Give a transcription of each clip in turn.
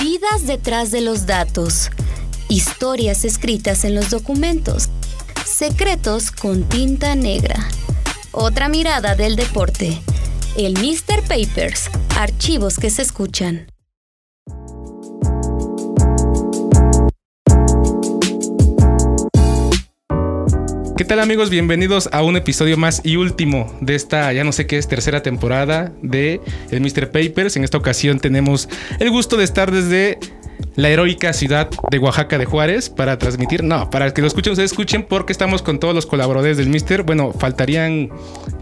Vidas detrás de los datos. Historias escritas en los documentos. Secretos con tinta negra. Otra mirada del deporte. El Mr. Papers. Archivos que se escuchan. ¿Qué tal amigos? Bienvenidos a un episodio más y último de esta, ya no sé qué es, tercera temporada de el Mr. Papers. En esta ocasión tenemos el gusto de estar desde la heroica ciudad de Oaxaca de Juárez para transmitir, no, para que lo escuchen, ustedes escuchen porque estamos con todos los colaboradores del Mr. Bueno, faltarían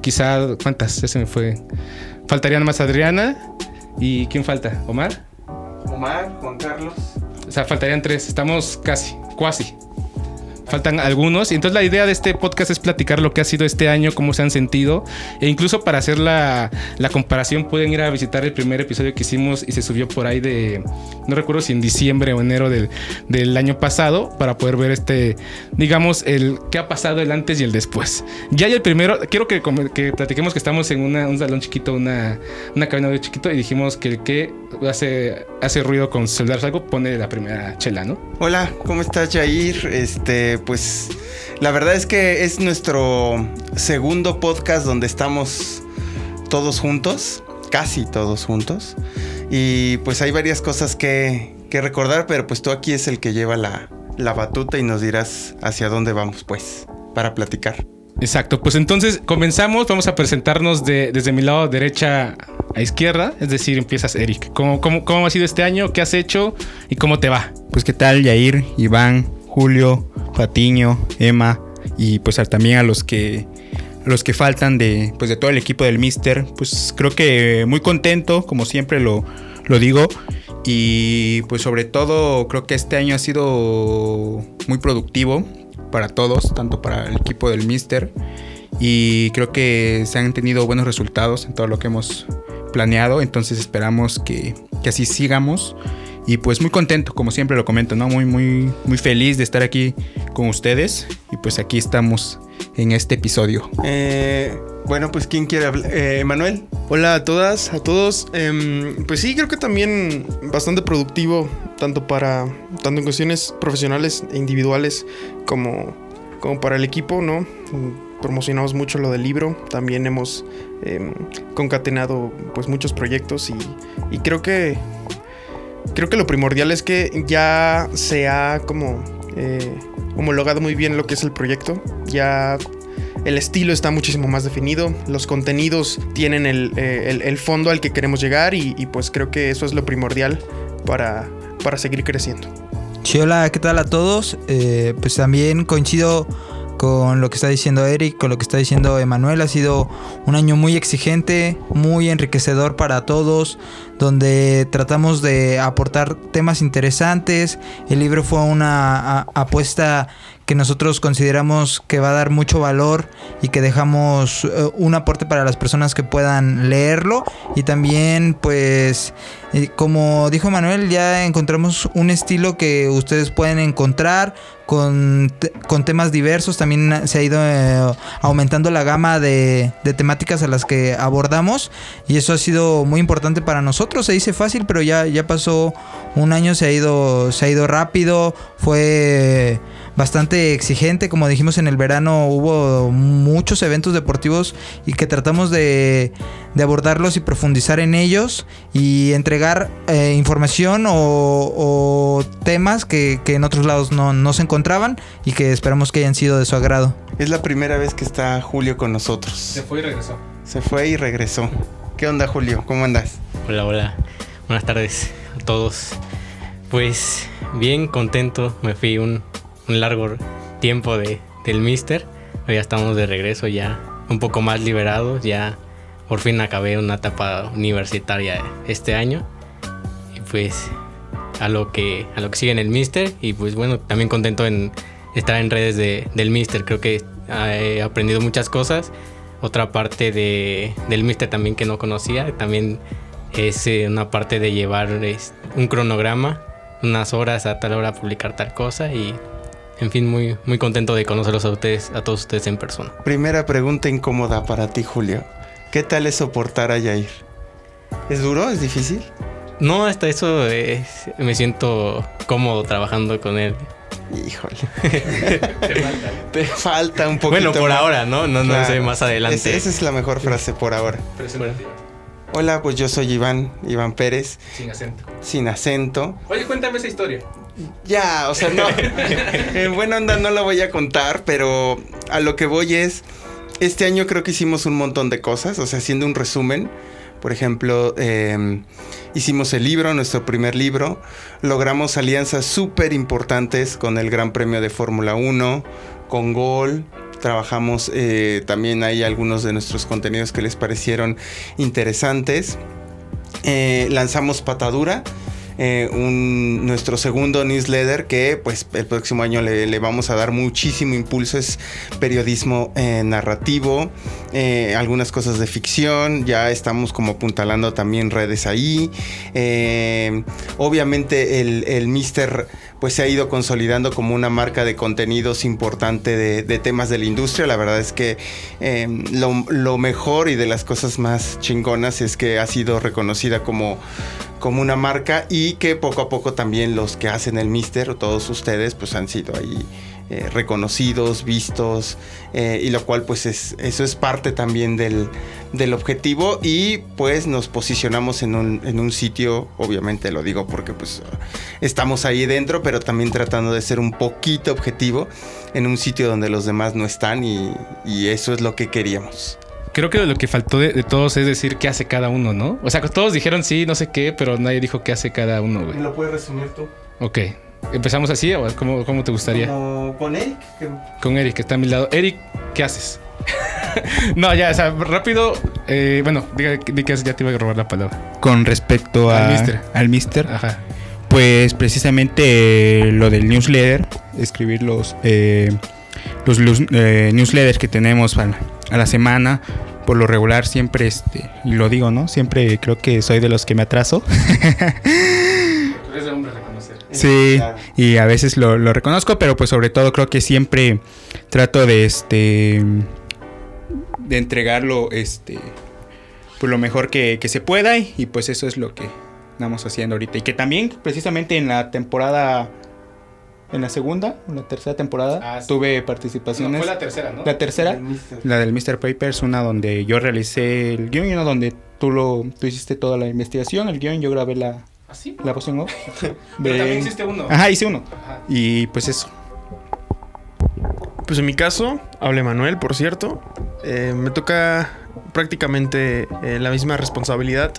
quizá, ¿cuántas? Ese me fue. Faltarían más Adriana y ¿quién falta? ¿Omar? Omar, Juan Carlos. O sea, faltarían tres, estamos casi, casi faltan algunos. Y entonces la idea de este podcast es platicar lo que ha sido este año, cómo se han sentido. E incluso para hacer la, comparación pueden ir a visitar el primer episodio que hicimos y se subió por ahí de, no recuerdo si en diciembre o enero del, del año pasado, para poder ver este, digamos, el qué ha pasado el antes y el después. Ya hay el primero, quiero que, que platiquemos que estamos en una, un salón chiquito, una, una cabina de chiquito y dijimos que el que hace, hace ruido con celular algo pone la primera chela, ¿no? Hola, ¿cómo estás Jair? Este, pues la verdad es que es nuestro segundo podcast donde estamos todos juntos, casi todos juntos. Y pues hay varias cosas que, que recordar, pero pues tú aquí es el que lleva la, la batuta y nos dirás hacia dónde vamos, pues, para platicar. Exacto, pues entonces comenzamos, vamos a presentarnos de, desde mi lado derecha a izquierda, es decir, empiezas Eric. ¿Cómo, cómo, cómo ha sido este año? ¿Qué has hecho? ¿Y cómo te va? Pues qué tal, Yair, Iván, Julio, Patiño, Emma y pues también a los que los que faltan de pues de todo el equipo del Mister, pues creo que muy contento, como siempre lo, lo digo. Y pues sobre todo creo que este año ha sido muy productivo para todos, tanto para el equipo del Mister. Y creo que se han tenido buenos resultados en todo lo que hemos planeado. Entonces esperamos que, que así sigamos. Y pues muy contento, como siempre lo comento, ¿no? Muy, muy, muy feliz de estar aquí con ustedes. Y pues aquí estamos en este episodio. Eh, bueno, pues ¿quién quiere hablar? Eh, Manuel. Hola a todas, a todos. Eh, pues sí, creo que también bastante productivo, tanto para, tanto en cuestiones profesionales e individuales, como, como para el equipo, ¿no? Promocionamos mucho lo del libro, también hemos em, concatenado pues muchos proyectos y, y creo que creo que lo primordial es que ya se ha como eh, homologado muy bien lo que es el proyecto. Ya el estilo está muchísimo más definido, los contenidos tienen el, eh, el, fondo al que queremos llegar y, y, pues creo que eso es lo primordial para, para seguir creciendo. Sí, hola, ¿qué tal a todos? Eh, pues también coincido con lo que está diciendo Eric, con lo que está diciendo Emanuel. Ha sido un año muy exigente, muy enriquecedor para todos, donde tratamos de aportar temas interesantes. El libro fue una apuesta que nosotros consideramos que va a dar mucho valor y que dejamos uh, un aporte para las personas que puedan leerlo y también pues eh, como dijo Manuel ya encontramos un estilo que ustedes pueden encontrar con, temas diversos también se ha ido eh, aumentando la gama de, de, temáticas a las que abordamos y eso ha sido muy importante para nosotros se dice fácil pero ya, ya pasó un año se ha ido se ha ido rápido fue bastante exigente. Como dijimos en el verano, hubo muchos eventos deportivos y que tratamos de, de abordarlos y profundizar en ellos y entregar eh, información o, o, temas que, que, en otros lados no, no se encontraban y que esperamos que hayan sido de su agrado. Es la primera vez que está Julio con nosotros. Se fue y regresó. Se fue y regresó. ¿Qué onda, Julio? ¿Cómo andas? Hola, hola. Buenas tardes a todos. Pues bien contento. Me fui un, un largo tiempo de, del Mister. Ya estamos de regreso, ya un poco más liberados. Ya por fin acabé una etapa universitaria este año. Y pues a lo que, a lo que sigue en el Mister. Y pues bueno, también contento en estar en redes de, del Mister. Creo que he aprendido muchas cosas. Otra parte de, del Mister también que no conocía. También es una parte de llevar un cronograma, unas horas a tal hora publicar tal cosa y en fin, muy, muy contento de conocerlos a ustedes, a todos ustedes en persona. Primera pregunta incómoda para ti, Julio. ¿Qué tal es soportar a Yair? ¿Es duro? ¿Es difícil? No, hasta eso es- me siento cómodo trabajando con él. Híjole. Te falta un poquito. Bueno, por más. ahora, ¿no? No, no Claro. sé más adelante. Es- esa es la mejor frase por ahora. Bueno, Hola, pues yo soy Iván, Iván Pérez, Sin acento. sin acento. Oye, cuéntame esa historia. Ya, o sea, no. en buena onda no la voy a contar, pero a lo que voy es. Este año creo que hicimos un montón de cosas, o sea, haciendo un resumen. Por ejemplo, eh, hicimos el libro, nuestro primer libro. Logramos alianzas súper importantes con el Gran Premio de Fórmula 1, con Gol. Trabajamos eh, también ahí algunos de nuestros contenidos que les parecieron interesantes. Eh, lanzamos Patadura, eh, un- nuestro segundo newsletter que pues el próximo año le, vamos a dar muchísimo impulso. Es periodismo eh, narrativo, eh, algunas cosas de ficción, ya estamos como apuntalando también redes ahí. Obviamente el, el Mister pues se ha ido consolidando como una marca de contenidos importante de, de temas de la industria. La verdad es que eh, lo, mejor y de las cosas más chingonas es que ha sido reconocida como, como una marca y que poco a poco también los que hacen el Mister, todos ustedes, pues han sido ahí eh, reconocidos, vistos, eh, y lo cual pues es, eso es parte también del, del objetivo y pues nos posicionamos en un, en un sitio, obviamente lo digo porque pues estamos ahí dentro, pero también tratando de ser un poquito objetivo en un sitio donde los demás no están y, y eso es lo que queríamos. Creo que lo que faltó de, de todos es decir qué hace cada uno, ¿no? O sea, que todos dijeron sí, no sé qué, pero nadie dijo qué hace cada uno, güey. ¿Lo puedes resumir tú? Ok. ¿Empezamos así o cómo, cómo te gustaría? Como con Eric. que- Con Eric, que está a mi lado. Eric, ¿qué haces? no, ya, o sea, rápido. eh, bueno, diga, di que ya te iba a robar la palabra. Con respecto Al mister. al mister, Ajá. pues precisamente eh, lo del newsletter, escribir los, eh, los eh, newsletters que tenemos a la, a la semana, por lo regular siempre, este, y lo digo, ¿no? Siempre creo que soy de los que me atraso. Sí, Claro. y a veces lo, lo reconozco, pero pues sobre todo creo que siempre trato de este de entregarlo este pues lo mejor que, que se pueda y, y, pues eso es lo que estamos haciendo ahorita. Y que también precisamente en la temporada en la segunda, en la tercera temporada Ah, sí. tuve No, participaciones. fue la tercera, ¿no? la tercera, Del la del Mr. Papers, una donde yo realicé el guion y una donde tú lo tú hiciste toda la investigación, el guion yo grabé la ¿Ah, la en off. Pero de- también hiciste uno. Ajá, hice uno. Ajá. Y pues eso. Pues en mi caso, habla Manuel, por cierto. eh, me toca prácticamente eh, la misma responsabilidad.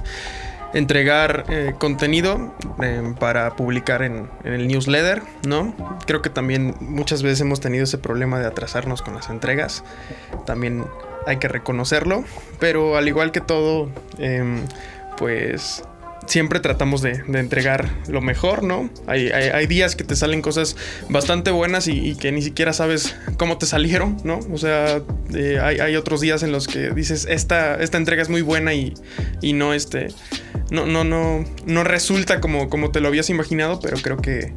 Entregar eh, contenido eh, para publicar en, en el newsletter, ¿no? Creo que también muchas veces hemos tenido ese problema de atrasarnos con las entregas. También hay que reconocerlo. Pero al igual que todo, em, pues siempre tratamos de, de entregar lo mejor, ¿no? Hay, hay- días que te salen cosas bastante buenas y, y que ni siquiera sabes cómo te salieron, ¿no? O sea, eh, hay, hay otros días en los que dices, esta, esta entrega es muy buena y, y no, este, no, no, no, no resulta como, como te lo habías imaginado, pero creo que,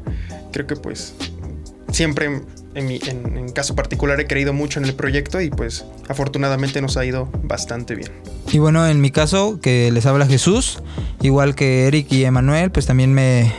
creo que pues siempre en, mi, en, caso particular he creído mucho en el proyecto y pues afortunadamente nos ha ido bastante bien. Y bueno, en mi caso, que les habla Jesús, igual que Eric y Emanuel, pues también me,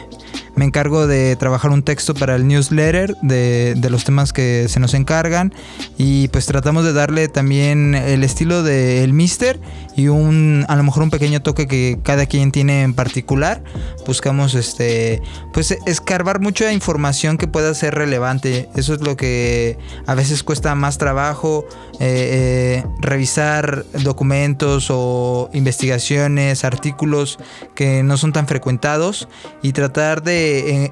me encargo de trabajar un texto para el newsletter de, de los temas que se nos encargan y pues tratamos de darle también el estilo del Mister y un a lo mejor un pequeño toque que cada quien tiene en particular. Buscamos este pues escarbar mucha información que pueda ser relevante. Eso es lo que a veces cuesta más trabajo eh, eh, revisar documentos o investigaciones, artículos que no son tan frecuentados y tratar de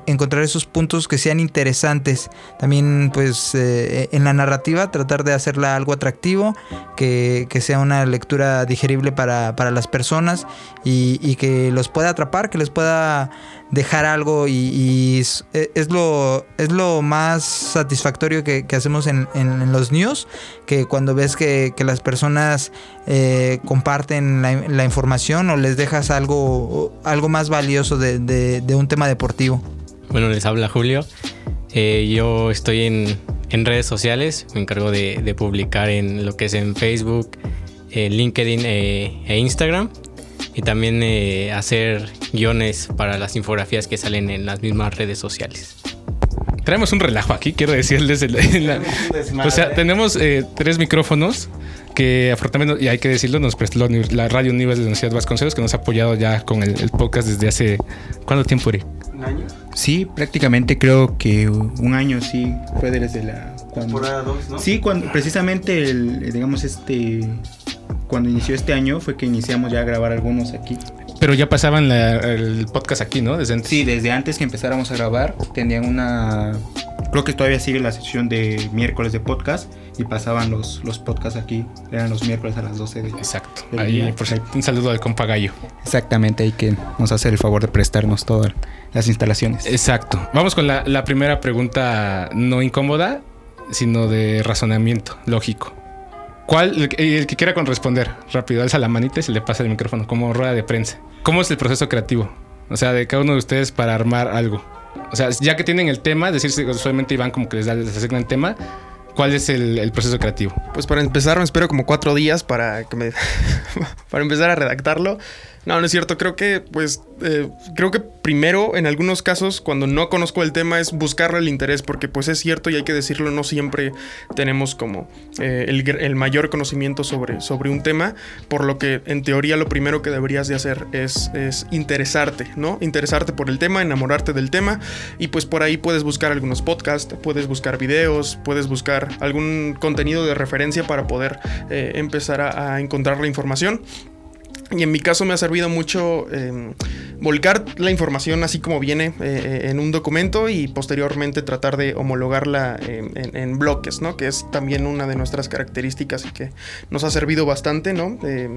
encontrar esos puntos que sean interesantes. También pues eh, en la narrativa tratar de hacerla algo atractivo, que, que sea una lectura digerible para, para las personas y, y que los pueda atrapar, que les pueda dejar algo y, es, lo, es lo más satisfactorio que, hacemos en, en- los news, que cuando ves que, las personas eh, comparten la, información o les dejas algo, algo más valioso de, un tema deportivo. Bueno, les habla Julio. Eh, yo estoy en, redes sociales, me encargo de, publicar en lo que es en Facebook, LinkedIn eh, e Instagram. Y también eh, hacer guiones para las infografías que salen en las mismas redes sociales. Traemos un relajo aquí, quiero decirles. en la- o sea, tenemos eh, tres micrófonos que afortunadamente, y hay que decirlo, nos prestó la Radio Unives de la Universidad Vasconcelos, que nos ha apoyado ya con el, el podcast desde hace... ¿Cuánto tiempo, Eri? ¿Un año? Sí, prácticamente creo que un año sí fue desde la... cuando- Temporada 2, ¿no? Sí, cuando precisamente el, digamos este cuando inició este año fue que iniciamos ya a grabar algunos aquí. Pero ya pasaban la- el podcast aquí, ¿no? Desde antes. Sí, desde antes que empezáramos a grabar tenían una creo que todavía sigue la sección de miércoles de podcast y pasaban los los podcasts aquí, eran los miércoles a las 12 de Exacto. del Ahí, día. por cierto, un saludo al compa Gallo. Exactamente, ahí que nos hace el favor de prestarnos todas las instalaciones. Exacto. Vamos con la, la primera pregunta no incómoda, sino de razonamiento lógico. ¿Cuál, el, el que quiera con responder, rápido, alza la manita y se le pasa el micrófono como rueda de prensa. ¿Cómo es el proceso creativo? O sea, de cada uno de ustedes para armar algo. O sea, ya que tienen el tema, decir, usualmente Iván como que les, da, les asigna el tema, ¿cuál es el, el proceso creativo? Pues para empezar me espero como cuatro días para que me para empezar a redactarlo. No, no es cierto. Creo que, pues, eh, creo que primero, en algunos casos, cuando no conozco el tema, es buscarle el interés, porque, pues, es cierto y hay que decirlo, no siempre tenemos como eh, el, mayor conocimiento sobre, sobre un tema, por lo que, en teoría, lo primero que deberías de hacer es, es interesarte, ¿no? Interesarte por el tema, enamorarte del tema, y pues por ahí puedes buscar algunos podcasts, puedes buscar videos, puedes buscar algún contenido de referencia para poder eh, empezar a encontrar la información. Y en mi caso me ha servido mucho eh, volcar la información así como viene eh, en un documento y posteriormente tratar de homologarla eh, en, bloques, ¿no? Que es también una de nuestras características y que nos ha servido bastante, ¿no? Eh,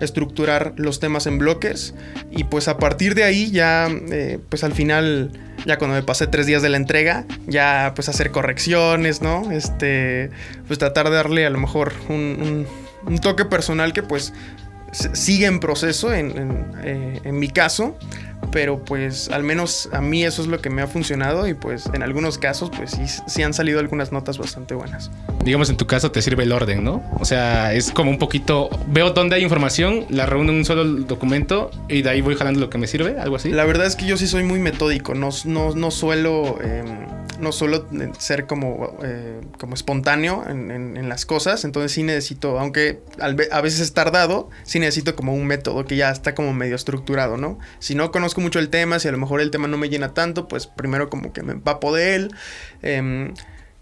estructurar los temas en bloques y pues a partir de ahí ya, eh, pues al final, ya cuando me pasé tres días de la entrega, ya pues hacer correcciones, ¿no? Este, pues tratar de darle a lo mejor un, un- toque personal que pues sigue en proceso en, en, eh, en mi caso, pero pues al menos a mí eso es lo que me ha funcionado y pues en algunos casos pues sí, sí han salido algunas notas bastante buenas. Digamos, en tu caso te sirve el orden, ¿no? O sea, es como un poquito, veo dónde hay información, la reúno en un solo documento y de ahí voy jalando lo que me sirve, algo así. La verdad es que yo sí soy muy metódico, no, no, no suelo, eh, no suelo ser como, eh, como espontáneo en, en- las cosas, entonces sí necesito, aunque a veces es tardado, sí necesito como un método que ya está como medio estructurado, ¿no? Si no conozco mucho el tema, si a lo mejor el tema no me llena tanto, pues primero como que me empapo de él, em,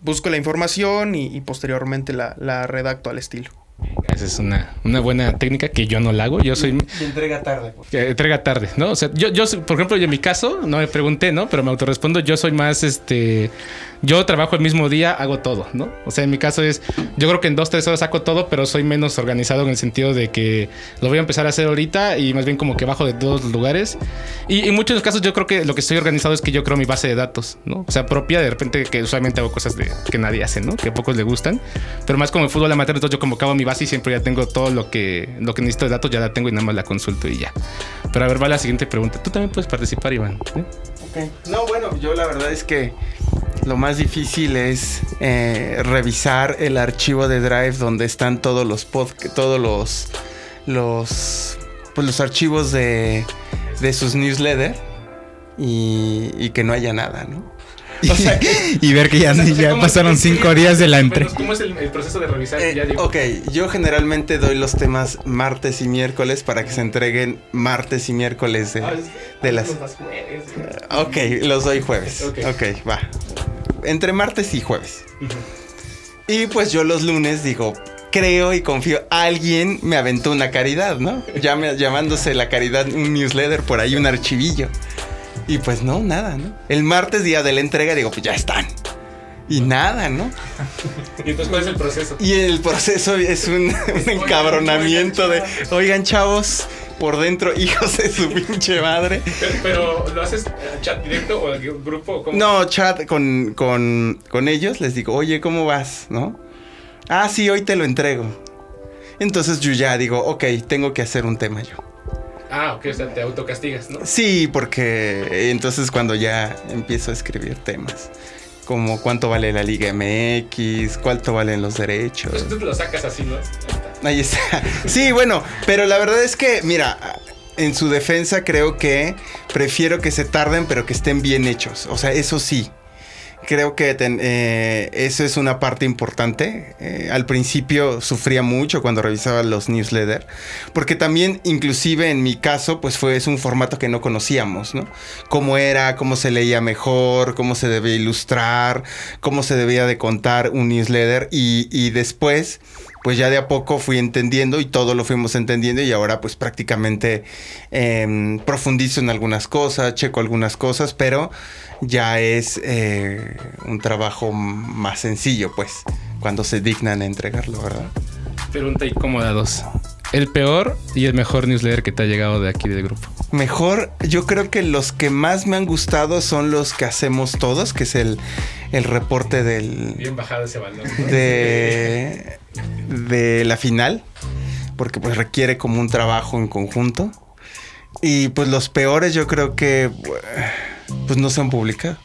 busco la información y, y posteriormente la, la redacto al estilo. Esa es una, una buena técnica que yo no la hago. Yo soy Y entrega tarde. que entrega tarde, ¿no? O sea, yo, yo, por ejemplo, yo en mi caso, no me pregunté, ¿no? Pero me autorrespondo, yo soy más, este, yo trabajo el mismo día, hago todo, ¿no? O sea, en mi caso es, yo creo que en dos, tres horas saco todo, pero soy menos organizado en el sentido de que lo voy a empezar a hacer ahorita y más bien como que bajo de todos los lugares. Y en muchos casos yo creo que lo que estoy organizado es que yo creo mi base de datos, ¿no? O sea, propia, de repente que usualmente hago cosas de, que nadie hace, ¿no? Que a pocos le gustan, pero más como el fútbol amateur, entonces yo como acabo mi base y siempre ya tengo todo lo que, lo que necesito de datos, ya la tengo y nada más la consulto y ya. Pero a ver, va la siguiente pregunta. Tú también puedes participar, Iván. ¿eh? Ok. No, bueno, yo la verdad es que lo más difícil es eh, revisar el archivo de Drive donde están todos los todos los los pues los archivos de, de sus newsletters y, y que no haya nada, ¿no? O sea que y ver que ya, ya pasaron cinco días de la entre. ¿Cómo es el, proceso de revisar? Eh, ok, yo generalmente doy los temas martes y miércoles para que se entreguen martes y miércoles de, de las... Ok, los doy jueves. Ok. Ok, va. Entre martes y jueves. Y pues yo los lunes digo, creo y confío, alguien me aventó una caridad, ¿no? Llame- llamándose la caridad un newsletter por ahí, un archivillo. Y pues no, nada, ¿no? El martes, día de la entrega, digo, pues ya están. Y nada, ¿no? ¿Y entonces cuál es el proceso? Y el proceso es un, un encabronamiento de, oigan chavos, por dentro, hijos de su pinche madre. Pero, ¿lo haces chat directo o grupo? O No, chat con, con, con ellos, les digo, oye, ¿cómo vas? ¿No? Ah, sí, hoy te lo entrego. Entonces yo ya digo, ok, tengo que hacer un tema yo. Ah, ok, o sea, te autocastigas, ¿no? Sí, porque entonces cuando ya empiezo a escribir temas, como cuánto vale la Liga MX, cuánto valen los derechos. Pues tú te lo sacas así, ¿no? Ahí está. Sí, bueno, pero la verdad es que, mira, en su defensa creo que prefiero que se tarden, pero que estén bien hechos. O sea, eso sí. Creo que eh, eso es una parte importante. Eh, al principio sufría mucho cuando revisaba los newsletters, porque también, inclusive en mi caso, pues fue es un formato que no conocíamos, ¿no? Cómo era, cómo se leía mejor, cómo se debía ilustrar, cómo se debía de contar un newsletter y, y después pues ya de a poco fui entendiendo y todo lo fuimos entendiendo y ahora pues prácticamente em, profundizo en algunas cosas, checo algunas cosas, pero ya es eh, un trabajo más sencillo pues cuando se dignan a entregarlo, ¿verdad? Pregunta incómoda dos. El peor y el mejor newsletter que te ha llegado de aquí del grupo. Mejor, yo creo que los que más me han gustado son los que hacemos todos, que es el, el reporte del, Bien bajado ese balón. de, de la final, porque pues requiere como un trabajo en conjunto. Y pues los peores yo creo que pues no se han publicado.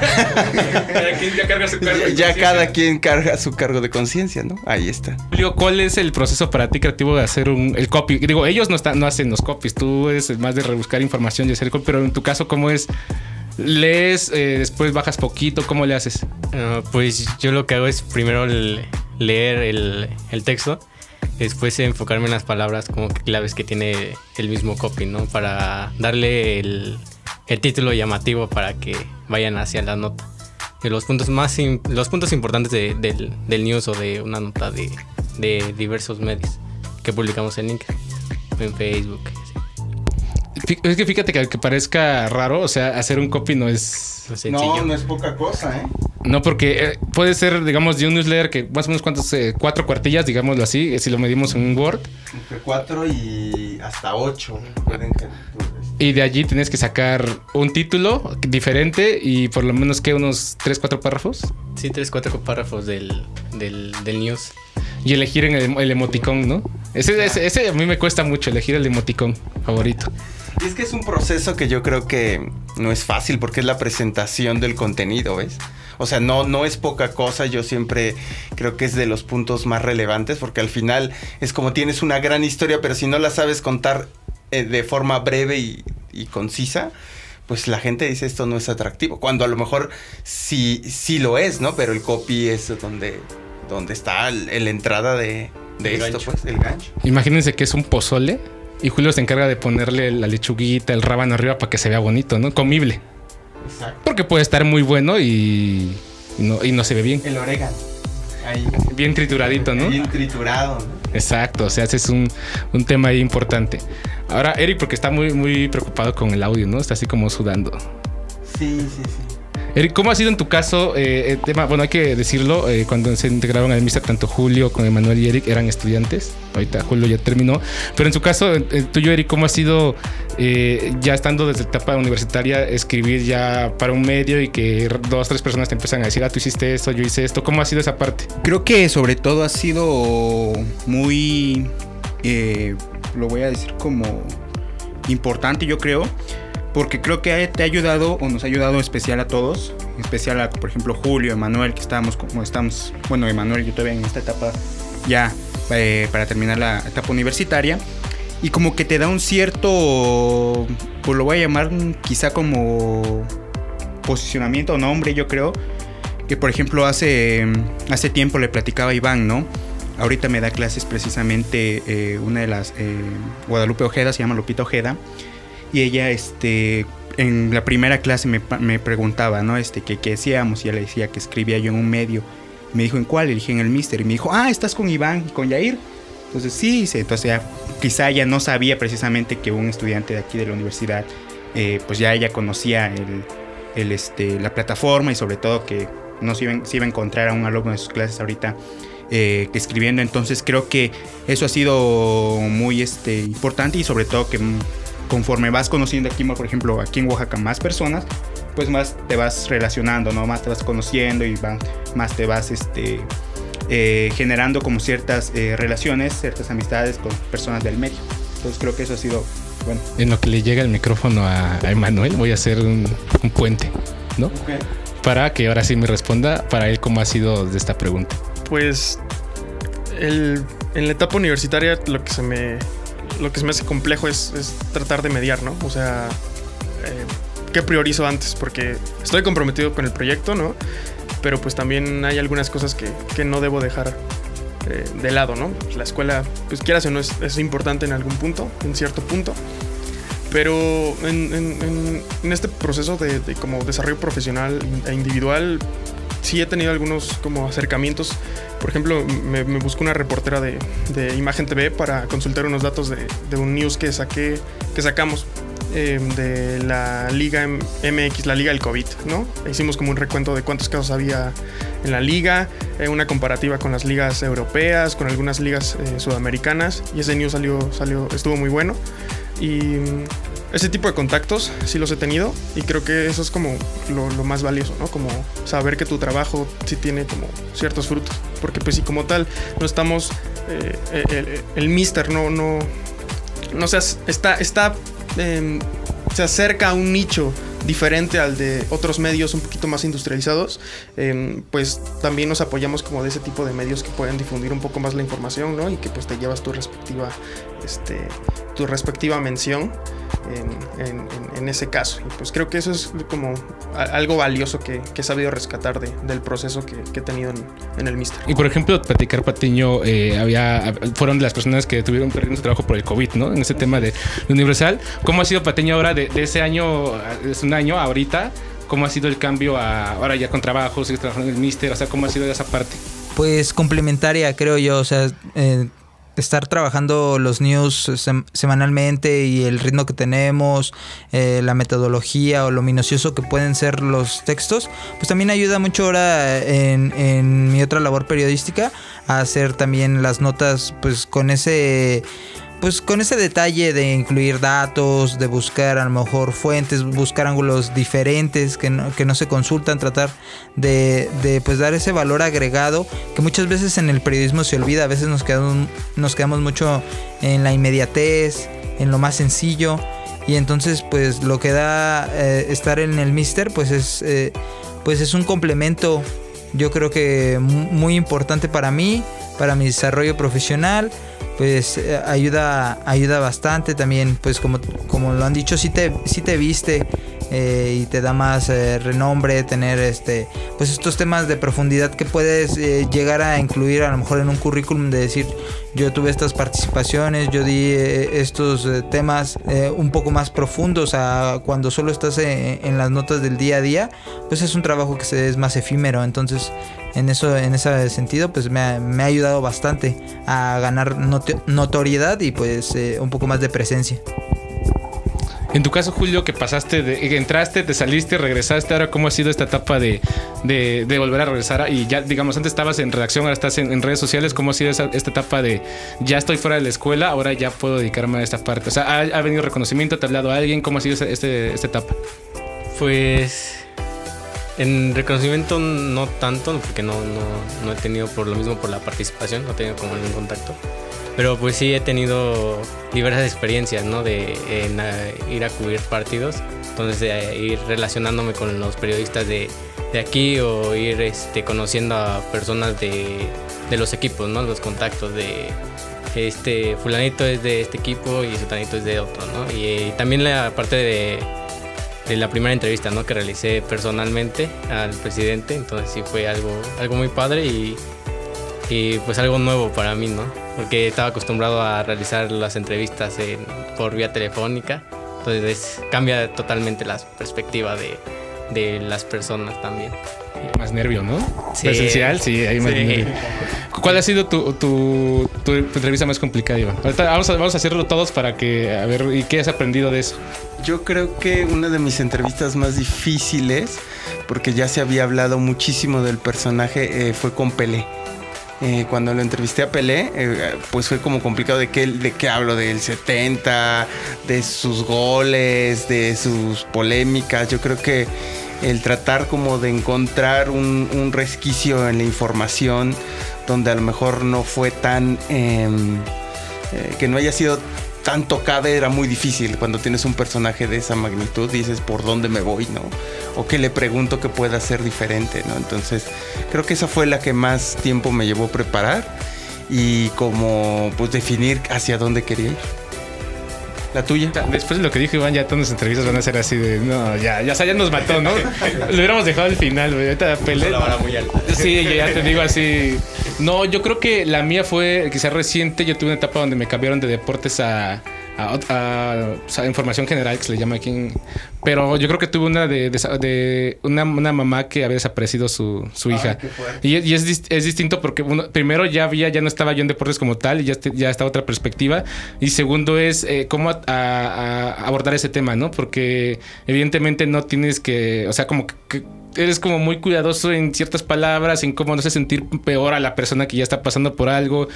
Cada quien ya carga su cargo Ya, de ya conciencia. cada quien carga su cargo de conciencia, ¿no? Ahí está. Julio, ¿cuál es el proceso para ti creativo de hacer un, el copy? Digo, ellos no, están, no hacen los copies, tú eres más de rebuscar información y hacer el copy, pero en tu caso, ¿cómo es? ¿Lees, eh, después bajas poquito? ¿Cómo le haces? Ah, pues yo lo que hago es primero leer el, texto, después enfocarme en las palabras como claves que tiene el mismo copy, ¿no? Para darle el, título llamativo para que vayan hacia la nota. Los puntos más los puntos importantes de- del, del news o de una nota de, de diversos medios que publicamos en LinkedIn en Facebook. Es que fíjate que aunque parezca raro, o sea, hacer un copy no es... No es sencillo. es poca cosa, ¿eh? No, porque eh, puede ser, digamos, de un newsletter que más o menos cuántos, eh, cuatro cuartillas, digámoslo así, eh, si lo medimos en un Word, Entre 4 y hasta 8. Pueden que... y de allí tienes que sacar un título diferente y por lo menos que unos tres, cuatro párrafos Sí, tres, cuatro párrafos del, del, del news. Y elegir en el, emoticón, ¿no? Ese a mí me cuesta mucho elegir el emoticón favorito. Y es que es un proceso que yo creo que no es fácil porque es la presentación del contenido, ¿ves? O sea, no, no es poca cosa, yo siempre creo que es de los puntos más relevantes porque al final es como tienes una gran historia, pero si no la sabes contar eh, de forma breve y, y concisa, pues la gente dice esto no es atractivo, cuando a lo mejor sí, sí lo es, ¿no? Pero el copy es donde, donde está el- la entrada de, esto, gancho. pues, el gancho. Imagínense que es un pozole y Julio se encarga de ponerle la lechuguita, el rábano arriba para que se vea bonito, ¿no? Comible. Exacto. Porque puede estar muy bueno y, y no, y no se ve bien. El orégano. Ahí. Bien trituradito, ¿no? Bien triturado, ¿no? Exacto, o sea, ese es un, un tema ahí importante. Ahora, Eric, porque está muy, muy preocupado con el audio, ¿no? Está así como sudando. Sí, sí, sí. Eric, ¿cómo ha sido en tu caso eh, el tema? Bueno, hay que decirlo, eh, cuando se integraron al MISA, tanto Julio con Emanuel y Eric eran estudiantes. Ahorita Julio ya terminó. Pero en su caso, el, el tuyo, Eric, ¿cómo ha sido eh, ya estando desde etapa universitaria escribir ya para un medio y que dos, tres personas te empiezan a decir, ah, tú hiciste esto, yo hice esto? ¿Cómo ha sido esa parte? Creo que sobre todo ha sido muy, eh, lo voy a decir como importante, yo creo, porque creo que te ha ayudado o nos ha ayudado especial a todos, especial a, por ejemplo, Julio, Emanuel, que estábamos como estamos, bueno, Emanuel, yo todavía en esta etapa ya eh, para terminar la etapa universitaria. Y como que te da un cierto, pues lo voy a llamar quizá como posicionamiento o nombre, yo creo, que por ejemplo hace, hace tiempo le platicaba a Iván, ¿no? Ahorita me da clases precisamente eh, una de las, eh, Guadalupe Ojeda, se llama Lupita Ojeda, y ella, este, en la primera clase me, me preguntaba, ¿no? Este, que qué hacíamos, y ella le decía que escribía yo en un medio. Me dijo, ¿en cuál? Le dije, en el Mister, y me dijo, ah, ¿estás con Iván y con Yair? Entonces, sí, entonces ya, quizá ella no sabía precisamente que un estudiante de aquí de la universidad, eh, pues ya ella conocía el, el, este, la plataforma y sobre todo que no se iba, se iba a encontrar a un alumno de sus clases ahorita eh, escribiendo. Entonces creo que eso ha sido muy este, importante y sobre todo que conforme vas conociendo aquí, por ejemplo, aquí en Oaxaca más personas, pues más te vas relacionando, ¿no? Más te vas conociendo y van- más te vas este, eh, generando como ciertas eh, relaciones, ciertas amistades con personas del medio. Entonces creo que eso ha sido, bueno, En lo que le llega el micrófono a, a Emanuel, voy a hacer un, un puente, ¿no? para que ahora sí me responda para él cómo ha sido de esta pregunta. Pues el- en la etapa universitaria lo que se me lo que se me hace complejo es, tratar de mediar, ¿no? O sea, eh, ¿qué priorizo antes? Porque estoy comprometido con el proyecto, ¿no? Pero pues también hay algunas cosas que, que no debo dejar eh, de lado, ¿no? La escuela, pues quieras o no, es, es importante en algún punto, en cierto punto. Pero en, en- en- en este proceso de, de como desarrollo profesional e individual, sí he tenido algunos como acercamientos. Por ejemplo, me, buscó una reportera de, de Imagen TV para consultar unos datos de, de un news que saqué, que sacamos eh, de la Liga MX, la Liga del COVID, ¿no? Hicimos como un recuento de cuántos casos había en la liga, eh, una comparativa con las ligas europeas, con algunas ligas eh, sudamericanas, y ese news salió, salió, estuvo muy bueno. Y ese tipo de contactos sí los he tenido y creo que eso es como lo, más valioso, ¿no? Como saber que tu trabajo sí tiene como ciertos frutos. Porque pues si como tal no estamos, eh, eh, el, mister no, no, no se está, está, em, se acerca a un nicho diferente al de otros medios un poquito más industrializados, em, pues también nos apoyamos como de ese tipo de medios que pueden difundir un poco más la información, ¿no? Y que pues te llevas tu respectiva, este, tu respectiva mención en, en- en- en ese caso. Y pues creo que eso es como algo valioso que, que he sabido rescatar de- del proceso que, que he tenido en, en el Mister. Y por ejemplo, platicar Patiño, eh, había, fueron de las personas que tuvieron perdiendo su trabajo por el COVID, ¿no? En ese tema de, de Universal. ¿Cómo ha sido Patiño ahora de, de ese año, es un año ahorita? ¿Cómo ha sido el cambio a ahora ya con trabajo, sigues trabajando en el Mister? O sea, ¿cómo ha sido esa parte? Pues complementaria, creo yo. O sea, eh, estar trabajando los news sem- semanalmente y el ritmo que tenemos, eh, la metodología o lo minucioso que pueden ser los textos, pues también ayuda mucho ahora en, en mi otra labor periodística a hacer también las notas pues con ese pues con ese detalle de incluir datos, de buscar a lo mejor fuentes, buscar ángulos diferentes que no, que no se consultan, tratar de, de, pues dar ese valor agregado que muchas veces en el periodismo se olvida, a veces nos quedamos, nos quedamos mucho en la inmediatez, en lo más sencillo. Y entonces pues lo que da eh, estar en el Mister pues es, eh, pues es un complemento yo creo que mu- muy importante para mí, para mi desarrollo profesional pues eh, ayuda ayuda bastante. También pues como, como lo han dicho sí te, sí te viste eh, y te da más eh, renombre tener este pues estos temas de profundidad que puedes eh, llegar a incluir a lo mejor en un currículum de decir yo tuve estas participaciones yo di eh, estos eh, temas un poco más profundos a cuando solo estás en, las notas del día a día pues es un trabajo que se, es más efímero. Entonces en eso en ese sentido pues me ha, me ha ayudado bastante a ganar noto- notoriedad y pues un poco más de presencia En tu caso, Julio, que pasaste, que entraste, te saliste, regresaste, ahora cómo ha sido esta etapa de, volver a regresar y ya, digamos, antes estabas en redacción, ahora estás en, redes sociales, cómo ha sido esta etapa de ya estoy fuera de la escuela, ahora ya puedo dedicarme a esta parte. O sea, ¿ha, venido reconocimiento? ¿Te ha hablado alguien? ¿Cómo ha sido este- esta etapa? Pues en reconocimiento no tanto, porque no, no, no he tenido por lo mismo por la participación, no he tenido como ningún contacto. Pero pues sí he tenido diversas experiencias, ¿no? De en, eh, ir a cubrir partidos, entonces de ir relacionándome con los periodistas de, de aquí o ir este, conociendo a personas de, de los equipos, ¿no? Los contactos de este fulanito es de este equipo y sutanito es de otro, ¿no? Y, eh, también la parte de de la primera entrevista ¿no? que realicé personalmente al presidente. Entonces sí fue algo, algo muy padre y, y pues algo nuevo para mí, ¿no? Porque estaba acostumbrado a realizar las entrevistas en- por vía telefónica. Entonces es- cambia totalmente la perspectiva de, de las personas también. Más nervio, ¿no? Sí. Presencial, sí, hay más Sí. nervio. ¿Cuál ha sido tu, tu, tu- tu entrevista más complicada, Iván? Ahorita vamos a, vamos a hacerlo todos para que, a ver, ¿y qué has aprendido de eso? Yo creo que una de mis entrevistas más difíciles, porque ya se había hablado muchísimo del personaje, eh, fue con Pelé. Eh, cuando lo entrevisté a Pelé, eh, pues fue como complicado de qué, de qué hablo, del 70, de sus goles, de sus polémicas. Yo creo que el tratar como de encontrar un, resquicio en la información donde a lo mejor no fue tan... em, eh, que no haya sido tan tocada era muy difícil cuando tienes un personaje de esa magnitud, dices por dónde me voy, ¿no? O que le pregunto que pueda ser diferente, ¿no? Entonces, creo que esa fue la que más tiempo me llevó preparar y como pues definir hacia dónde quería ir. La tuya. Después de lo que dijo Iván, ya todas las entrevistas van a ser así de. No, ya, ya, ya nos mató, ¿no? Lo hubiéramos dejado al final, güey. Ahorita peleé. muy alta. Sí, ya te digo así. No, yo creo que la mía fue quizás reciente. Yo tuve una etapa donde me cambiaron de deportes a a, información general que se le llama aquí. pero yo creo que tuve una de, una, mamá que había desaparecido su, su hija. Y, es, es, distinto porque primero ya había, ya no estaba yo en deportes como tal y ya, ya está otra perspectiva. Y segundo es eh, cómo abordar ese tema, ¿no? Porque evidentemente no tienes que, o sea, como que eres como muy cuidadoso en ciertas palabras, en cómo no se sentir peor a la persona que ya está pasando por algo.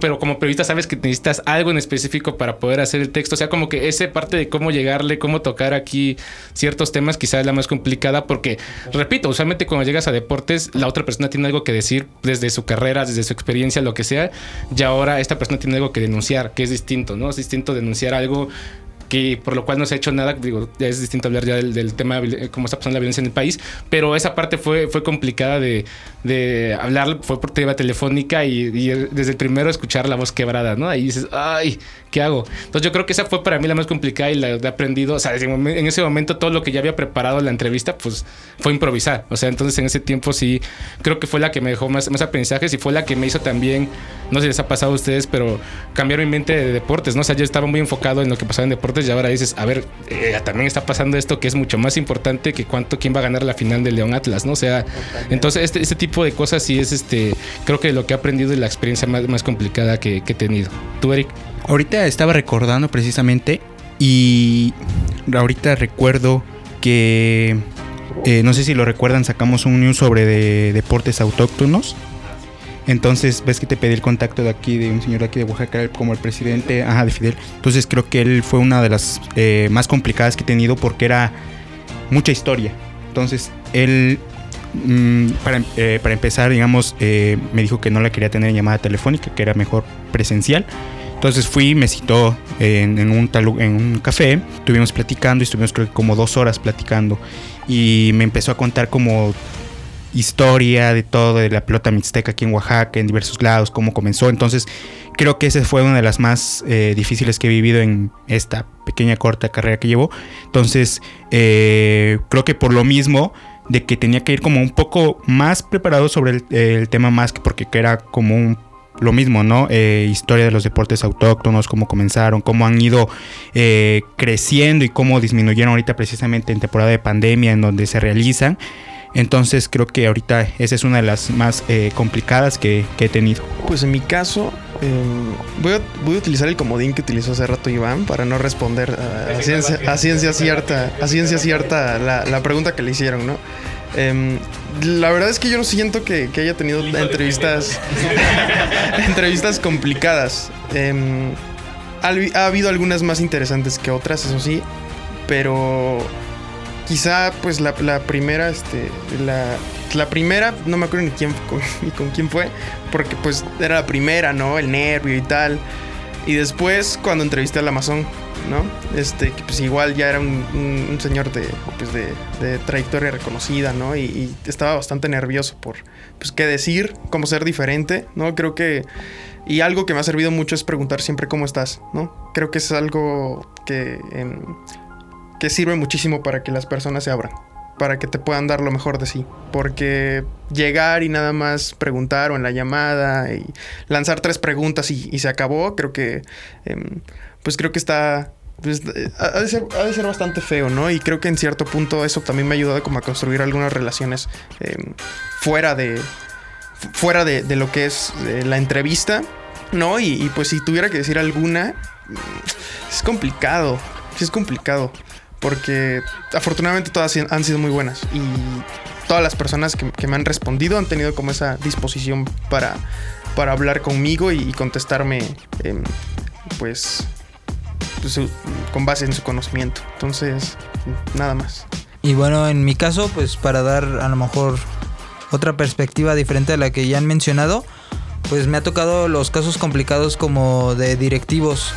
Pero como periodista sabes que necesitas algo en específico para poder hacer el texto. O sea, como que esa parte de cómo llegarle, cómo tocar aquí ciertos temas quizás es la más complicada porque, repito, usualmente cuando llegas a deportes, la otra persona tiene algo que decir desde su carrera, desde su experiencia, lo que sea. Y ahora esta persona tiene algo que denunciar, que es distinto, ¿no? Es distinto denunciar algo que por lo cual no se ha hecho nada. Digo, ya es distinto hablar ya del, tema de cómo está pasando la violencia en el país, pero esa parte fue, fue complicada de, de hablar, fue por tema telefónica y, desde el primero escuchar la voz quebrada, ¿no? Ahí dices, ay, ¿qué hago? Entonces yo creo que esa fue para mí la más complicada y la he aprendido, o sea, en ese momento todo lo que ya había preparado la entrevista, pues fue improvisar. O sea, entonces en ese tiempo sí, creo que fue la que me dejó más, más aprendizajes y fue la que me hizo también, no sé si les ha pasado a ustedes, pero cambiar mi mente de deportes, ¿no? O sea, yo estaba muy enfocado en lo que pasaba en deportes y ahora dices, a ver, eh, también está pasando esto que es mucho más importante que cuánto, quién va a ganar la final del León Atlas, ¿no? O sea, entonces este, este, tipo de cosas sí es, este, creo que lo que he aprendido y la experiencia más, más complicada que, he tenido. ¿Tú, Eric? Ahorita estaba recordando precisamente y ahorita recuerdo que, eh, no sé si lo recuerdan, sacamos un news sobre de deportes autóctonos entonces, ves que te pedí el contacto de aquí, de un señor de aquí de Oaxaca, como el presidente, ajá, de Fidel. Entonces, creo que él fue una de las eh, más complicadas que he tenido porque era mucha historia. Entonces, él, mm, eh, para, empezar, digamos, eh, me dijo que no la quería tener en llamada telefónica, que era mejor presencial. Entonces fui, me citó en, un, en un café, estuvimos platicando y estuvimos creo que como dos horas platicando y me empezó a contar como historia de todo, de la pelota mixteca aquí en Oaxaca, en diversos lados, cómo comenzó. Entonces, creo que esa fue una de las más eh, difíciles que he vivido en esta pequeña corta carrera que llevo. Entonces, eh, creo que por lo mismo de que tenía que ir como un poco más preparado sobre el, tema más que porque era como un lo mismo, ¿no? Eh, historia de los deportes autóctonos, cómo comenzaron, cómo han ido creciendo y cómo disminuyeron ahorita precisamente en temporada de pandemia en donde se realizan. Entonces creo que ahorita esa es una de las más eh, complicadas que, he tenido. Pues en mi caso, em, voy, a, utilizar el comodín que utilizó hace rato Iván para no responder a, ciencia, cierta, a ciencia cierta la, pregunta que le hicieron, ¿no? Em, la verdad es que yo no siento que, haya tenido entrevistas, entrevistas complicadas. Em, ha habido algunas más interesantes que otras, eso sí, pero quizá pues la, primera, este, la, primera, no me acuerdo ni quién con, ni con quién fue, porque pues era la primera, ¿no? El nervio y tal. Y después cuando entrevisté al Amazon, ¿no? Este, que pues igual ya era un, señor de, pues de, trayectoria reconocida, ¿no? Y, estaba bastante nervioso por, pues, qué decir, cómo ser diferente, ¿no? Creo que... Y algo que me ha servido mucho es preguntar siempre cómo estás, ¿no? Creo que es algo que que sirve muchísimo para que las personas se abran, para que te puedan dar lo mejor de sí. Porque llegar y nada más preguntar o en la llamada y lanzar tres preguntas y, se acabó, creo que, em, pues creo que está... Pues, ha, de ser, bastante feo, ¿no? Y creo que en cierto punto eso también me ha ayudado como a construir algunas relaciones em, fuera de... Fuera de, lo que es eh, la entrevista, ¿no? Y, y pues si tuviera que decir alguna, es complicado. Es complicado porque afortunadamente todas han sido muy buenas y todas las personas que, me han respondido han tenido como esa disposición para, para hablar conmigo y, contestarme em, pues, pues, con base en su conocimiento. Entonces, nada más. Y bueno, en mi caso, pues para dar a lo mejor otra perspectiva diferente a la que ya han mencionado, pues me ha tocado los casos complicados como de directivos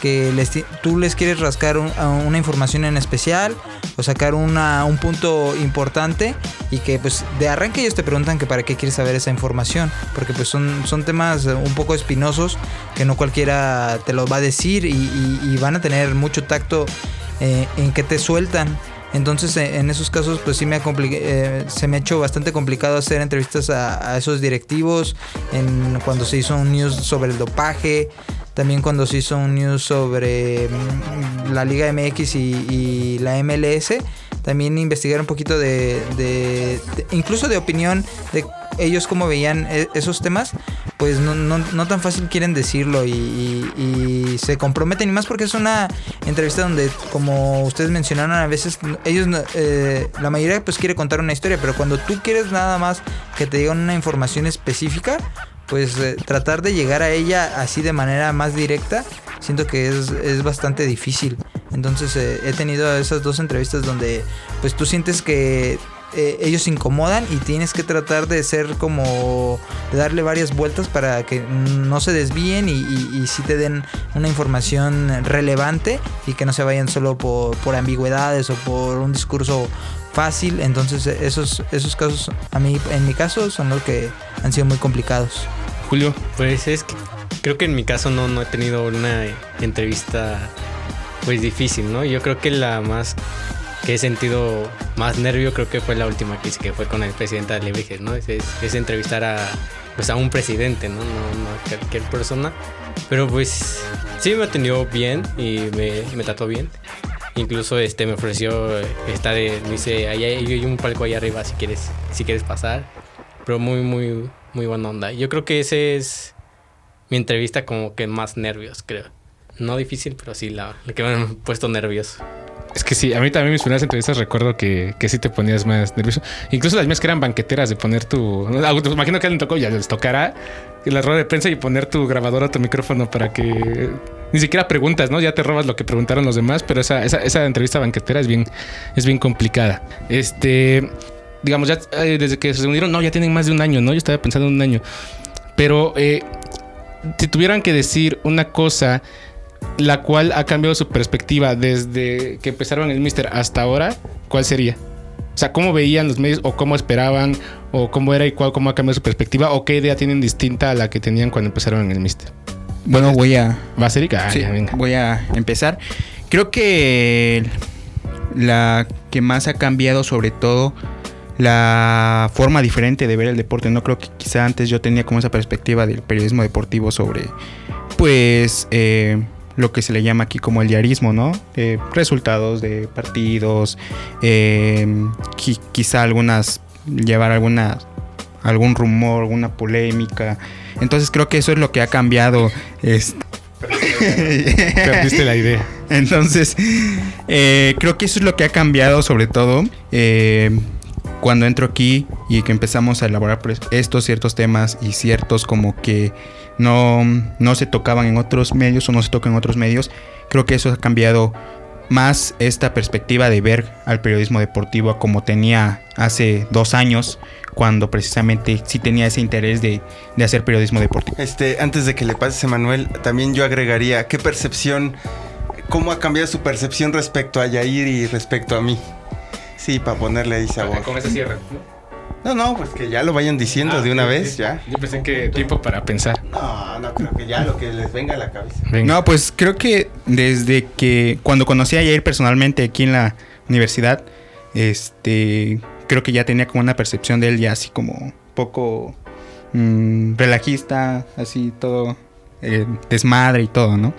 que les, tú les quieres rascar una información en especial o sacar un punto importante y que pues de arranque ellos te preguntan que para qué quieres saber esa información porque pues son, son temas un poco espinosos que no cualquiera te los va a decir y van a tener mucho tacto eh, en que te sueltan entonces eh, en esos casos pues sí me ha eh, se me ha hecho bastante complicado hacer entrevistas a, esos directivos en cuando se hizo un news sobre el dopaje también cuando se hizo un news sobre mm, la Liga MX y, y la MLS también investigar un poquito de- de- incluso de opinión de ellos cómo veían e- esos temas pues no, no, no tan fácil quieren decirlo y, se comprometen y más porque es una entrevista donde como ustedes mencionaron a veces ellos eh, la mayoría pues quiere contar una historia pero cuando tú quieres nada más que te digan una información específica pues eh, tratar de llegar a ella así de manera más directa siento que es, es bastante difícil. Entonces eh, he tenido esas dos entrevistas donde pues tú sientes que eh, ellos se incomodan y tienes que tratar de ser como de darle varias vueltas para que no se desvíen y, y, y sí te den una información relevante y que no se vayan solo por, por ambigüedades o por un discurso fácil. Entonces esos esos casos a mí en mi caso son los que han sido muy complicados. Julio, Pues es que creo que en mi caso no, no he tenido una entrevista pues difícil, ¿no? Yo creo que la más que he sentido más nervio creo que fue la última que hice, que fue con el presidente de Alebrijes, ¿no? Es, es- es entrevistar a pues a un presidente, ¿no? No, no a cualquier persona. Pero pues sí me atendió bien y me, me trató bien. Incluso este me ofreció estar, en- me dice, ahí hay, hay un palco ahí arriba si quieres, si quieres pasar. Pero muy, muy, muy buena onda. Yo creo que ese es mi entrevista como que más nervios, creo. No difícil, pero sí la, la que me han puesto nervioso. Es que sí, a mí también mis primeras entrevistas recuerdo que, que sí te ponías más nervioso. Incluso las mías que eran banqueteras de poner tu. ah, Me imagino que alguien tocó, ya les tocará la rueda de prensa y poner tu grabadora o tu micrófono para que. Ni siquiera preguntas, ¿no? Ya te robas lo que preguntaron los demás, pero esa, esa, esa entrevista banquetera es bien, es bien complicada. Este. Digamos, ya eh, desde que se unieron, no, ya tienen más de un año, ¿no? Yo estaba pensando en un año. Pero eh, si tuvieran que decir una cosa la cual ha cambiado su perspectiva desde que empezaron el Mister hasta ahora, ¿cuál sería? O sea, ¿cómo veían los medios o cómo esperaban o cómo era y cuál, cómo ha cambiado su perspectiva o qué idea tienen distinta a la que tenían cuando empezaron en el Mister? Bueno, voy a, ¿Va a ser? Ah, Sí, venga. voy a empezar. Creo que la que más ha cambiado sobre todo la forma diferente de ver el deporte. No creo que quizá antes yo tenía como esa perspectiva del periodismo deportivo sobre pues eh, lo que se le llama aquí como el diarismo, ¿no? Eh, resultados de partidos, eh, qui- quizá algunas llevar alguna algún rumor, alguna polémica. Entonces creo que eso es lo que ha cambiado. este, Perdiste la idea. entonces, eh, creo que eso es lo que ha cambiado sobre todo eh, cuando entro aquí y que empezamos a elaborar pues, estos ciertos temas y ciertos como que no, no se tocaban en otros medios o no se tocan en otros medios. Creo que eso ha cambiado más esta perspectiva de ver al periodismo deportivo como tenía hace dos años, cuando precisamente sí tenía ese interés de, de hacer periodismo deportivo. Este, antes de que le pases Manuel, también yo agregaría, ¿qué percepción, cómo ha cambiado su percepción respecto a Yair y respecto a mí? Sí, para ponerle ahí sabor. Con esa cierra. No, no, pues que ya lo vayan diciendo Ah, de una vez, ya. Yo pensé que tiempo para pensar. No, no creo que ya lo que les venga a la cabeza. Venga. No, pues creo que desde que cuando conocí a Jair personalmente aquí en la universidad, este, creo que ya tenía como una percepción de él ya así como poco mm, relajista, así todo eh, desmadre y todo, ¿no?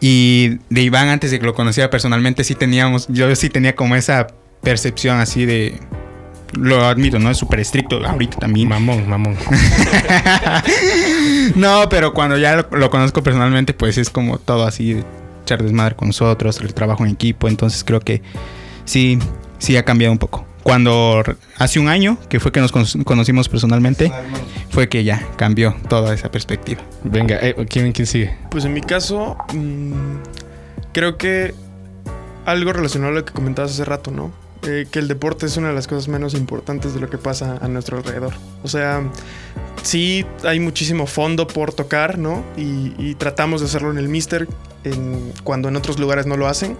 Y de Iván antes de que lo conociera personalmente sí teníamos, yo sí tenía como esa percepción así de, lo admito, ¿no? Es súper estricto ahorita también. Mamón, mamón. No, pero cuando ya lo, lo conozco personalmente, pues es como todo así, de echar desmadre con nosotros, el trabajo en equipo. Entonces creo que sí, sí ha cambiado un poco. Cuando hace un año, que fue que nos cono- conocimos personalmente, fue que ya cambió toda esa perspectiva. Venga, eh, ¿quién, ¿quién sigue? Pues en mi caso, mm, creo que algo relacionado a lo que comentabas hace rato, ¿no? Eh, que el deporte es una de las cosas menos importantes de lo que pasa a nuestro alrededor. O sea, sí hay muchísimo fondo por tocar, ¿no? Y, y tratamos de hacerlo en el Mister en, cuando en otros lugares no lo hacen.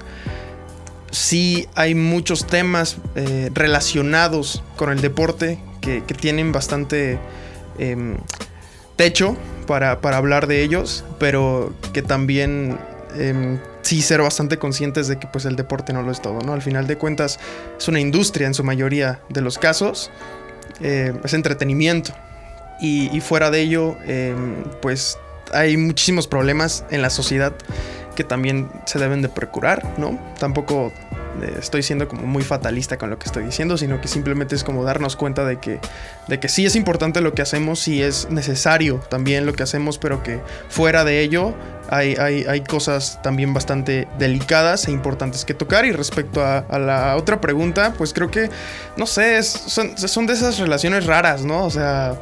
Sí hay muchos temas eh, relacionados con el deporte que, que tienen bastante em, techo para, para hablar de ellos, pero que también em, sí ser bastante conscientes de que pues el deporte no lo es todo, ¿no? Al final de cuentas es una industria en su mayoría de los casos, eh, es entretenimiento y, fuera de ello eh, pues hay muchísimos problemas en la sociedad que también se deben de procurar, ¿no? Tampoco eh, estoy siendo como muy fatalista con lo que estoy diciendo, sino que simplemente es como darnos cuenta de que, de que sí es importante lo que hacemos, sí es necesario también lo que hacemos, pero que fuera de ello hay, hay, cosas también bastante delicadas e importantes que tocar. Y respecto a, la otra pregunta, pues creo que, no sé, son, de esas relaciones raras, ¿no? O sea,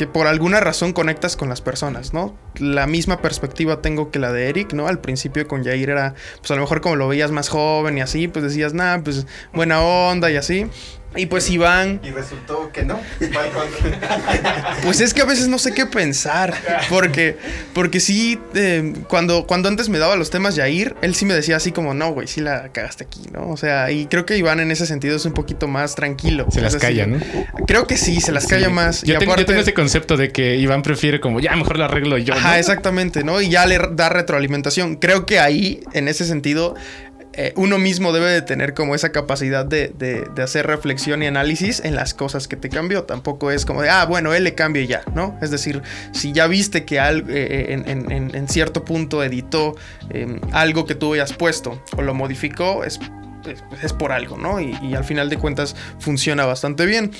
que por alguna razón conectas con las personas, ¿no? La misma perspectiva tengo que la de Eric, ¿no? Al principio con Jair era, pues a lo mejor como lo veías más joven y así, pues decías, nah, pues buena onda y así. Y pues Iván, Y resultó que no. pues es que a veces no sé qué pensar. Porque, porque sí, eh, cuando, cuando antes me daba los temas Yair, él sí me decía así como, no, güey, sí la cagaste aquí, ¿no? O sea, y creo que Iván en ese sentido es un poquito más tranquilo. Se las calla, ¿no? Creo que sí, se las calla Sí. más. Yo, y tengo, yo tengo ese concepto de que Iván prefiere como, ya mejor lo arreglo yo. Ajá, ¿no? exactamente, ¿no? Y ya le da retroalimentación. Creo que ahí, en ese sentido, eh, uno mismo debe de tener como esa capacidad de, de- hacer reflexión y análisis en las cosas que te cambió. Tampoco es como de, ah, bueno, él le cambia ya, ¿no? Es decir, si ya viste que al- eh, en, cierto punto editó eh, algo que tú hayas puesto o lo modificó, es, es, por algo, ¿no? Y al final de cuentas funciona bastante bien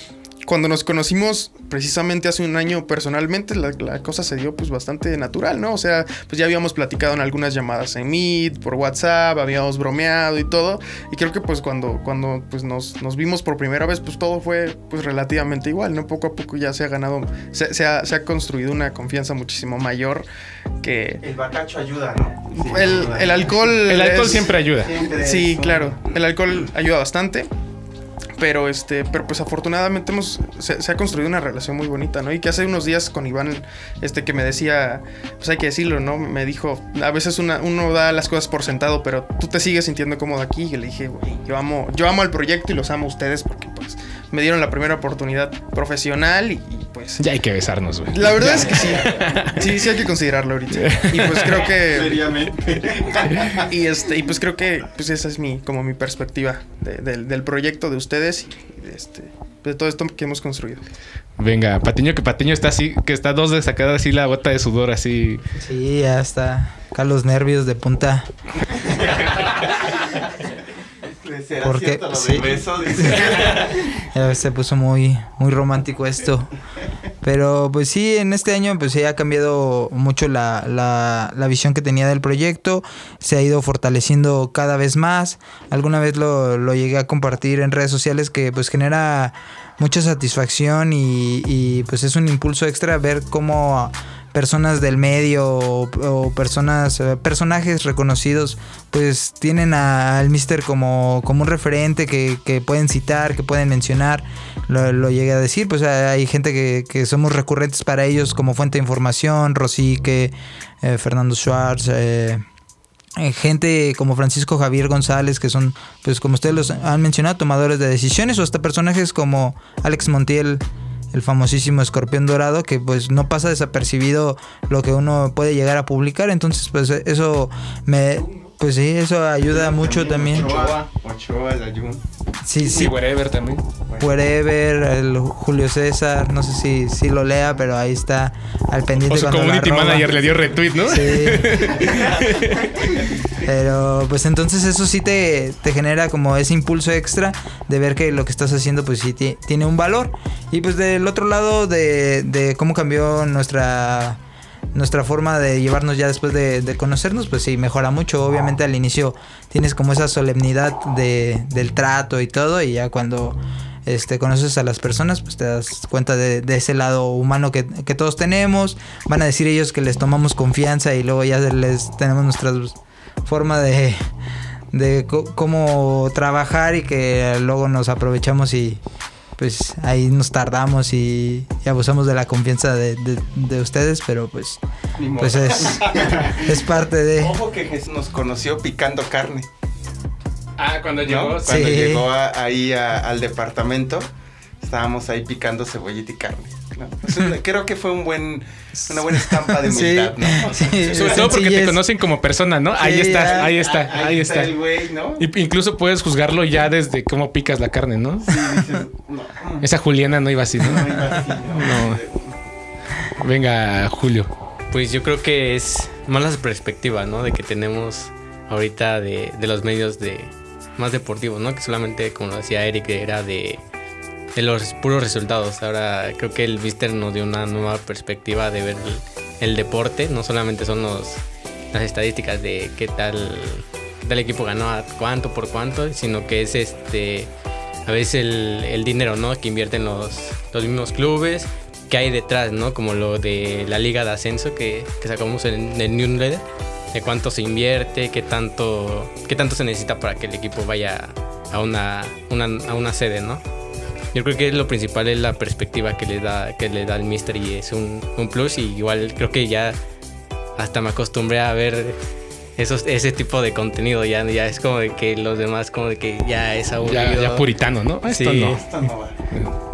cuando nos conocimos precisamente hace un año personalmente, la, la cosa se dio pues bastante natural, ¿no? O sea, pues ya habíamos platicado en algunas llamadas en Meet, por WhatsApp, habíamos bromeado y todo. Y creo que pues cuando, cuando pues nos, nos vimos por primera vez, pues todo fue pues relativamente igual, ¿no? Poco a poco ya se ha ganado, se, se ha, se ha construido una confianza muchísimo mayor que... El bacacho ayuda, ¿no? El, el alcohol... El alcohol es- siempre ayuda. Siempre Sí, es claro. El alcohol ayuda bastante. Pero este, pero pues afortunadamente hemos, se, ha construido una relación muy bonita, ¿no? Y que hace unos días con Iván, este, que me decía, pues hay que decirlo, ¿no? Me dijo, a veces una- uno da las cosas por sentado, pero tú te sigues sintiendo cómodo aquí. Y le dije, güey, yo amo, yo amo el proyecto y los amo a ustedes porque pues me dieron la primera oportunidad profesional y, pues Ya hay que besarnos, güey. la verdad es que sí. Sí, sí hay que considerarlo ahorita. Y pues creo que Seriamente. y este y pues creo que pues esa es mi como mi perspectiva de- del, del proyecto de ustedes y de este de todo esto que hemos construido. Venga, Patiño, que Patiño está así, que está dos de sacada así la bota de sudor así. Sí, ya está. Acá los nervios de punta. ¿Será Porque- cierto lo sí. del beso? Dice. Ya se puso muy, muy romántico esto. Pero pues sí, en este año pues sí ha cambiado mucho la, la, la visión que tenía del proyecto. Se ha ido fortaleciendo cada vez más. Alguna vez lo, lo llegué a compartir en redes sociales que pues genera mucha satisfacción y, y, pues es un impulso extra ver cómo personas del medio o, personas eh, personajes reconocidos pues tienen a- al Mister como, como un referente que, que pueden citar, que pueden mencionar, lo, lo llegué a decir, pues hay gente que, que somos recurrentes para ellos como fuente de información, Rosique, eh, Fernando Schwartz, eh, eh, gente como Francisco Javier González, que son, pues como ustedes los han mencionado, tomadores de decisiones, o hasta personajes como Alex Montiel, el famosísimo escorpión dorado, que pues no pasa desapercibido lo que uno puede llegar a publicar, entonces pues eso me... Pues sí, eso ayuda mucho también. Ochoa, Ochoa, el ayun. Sí, Sí, sí, whatever también. Wherever, el Julio César, no sé si, si lo lea, pero ahí está al pendiente O su cuando community manager le dio retweet, ¿no? Sí. Pero pues entonces eso sí te, te genera como ese impulso extra de ver que lo que estás haciendo pues sí ti- tiene un valor. Y pues del otro lado de, de cómo cambió nuestra nuestra forma de llevarnos ya después de, de conocernos, pues sí, mejora mucho. Obviamente al inicio tienes como esa solemnidad de, del trato y todo, y ya cuando este, conoces a las personas, pues te das cuenta de, de ese lado humano que, que todos tenemos. Van a decir ellos que les tomamos confianza y luego ya les tenemos nuestra forma de, de cómo trabajar y que luego nos aprovechamos y pues ahí nos tardamos y, y abusamos de la confianza de, de- de ustedes, pero pues, Ni modo. pues es, es parte de... Ojo que Jesús nos conoció picando carne. Ah, cuando ¿no? llegó. Cuando Sí. llegó a- ahí a- al departamento, estábamos ahí picando cebollita y carne. ¿No? Creo que fue un buen, una buena estampa de Sí, humildad, ¿no? sí, Sobre todo porque te conocen como persona, ¿no? Ahí está, ya. ahí está, Ah, ahí está. el güey, ¿no? Y- incluso puedes juzgarlo ya desde cómo picas la carne, ¿no? Sí, dices, no, Esa Juliana no iba así, ¿no? no iba así, ¿no? Venga, Julio. Pues yo creo que es más la perspectiva, ¿no? De que tenemos ahorita de, de los medios de más deportivos, ¿no? Que solamente, como lo decía Eric, era de, de los puros resultados. Ahora creo que el Mister nos dio una nueva perspectiva de ver el, deporte. No solamente son los, las estadísticas de qué tal, tal equipo ganó cuánto por cuánto, sino que es este a veces el, el dinero, ¿no? Que invierten los, los mismos clubes, que hay detrás, ¿no? Como lo de la liga de ascenso que, que sacamos en el newsletter, de cuánto se invierte, qué tanto, qué tanto se necesita para que el equipo vaya a una, una- a una sede, ¿no? Yo creo que lo principal es la perspectiva que le da, que le da el Mister y es un, un plus y igual creo que ya hasta me acostumbré a ver esos, ese tipo de contenido, ya, ya es como de que los demás como de que ya es aburrido. Ya, ya puritano, ¿no? Esto Sí. no. Esto no va.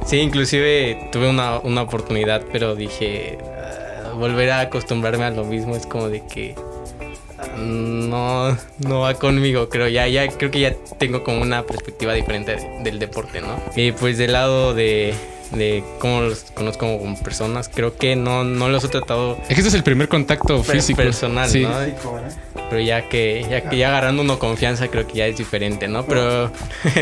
Sí, inclusive tuve una, una oportunidad, pero dije, "Ah, volver a acostumbrarme a lo mismo es como de que no, no va conmigo, creo. Ya, ya, creo que ya tengo como una perspectiva diferente de- del deporte, ¿no? Y pues del lado de, de cómo los conozco como personas, creo que no, no los he tratado Es que este es el primer contacto físico. personal, Sí. ¿no? Pero ya que, ya que ya agarrando uno confianza, creo que ya es diferente, ¿no? Pero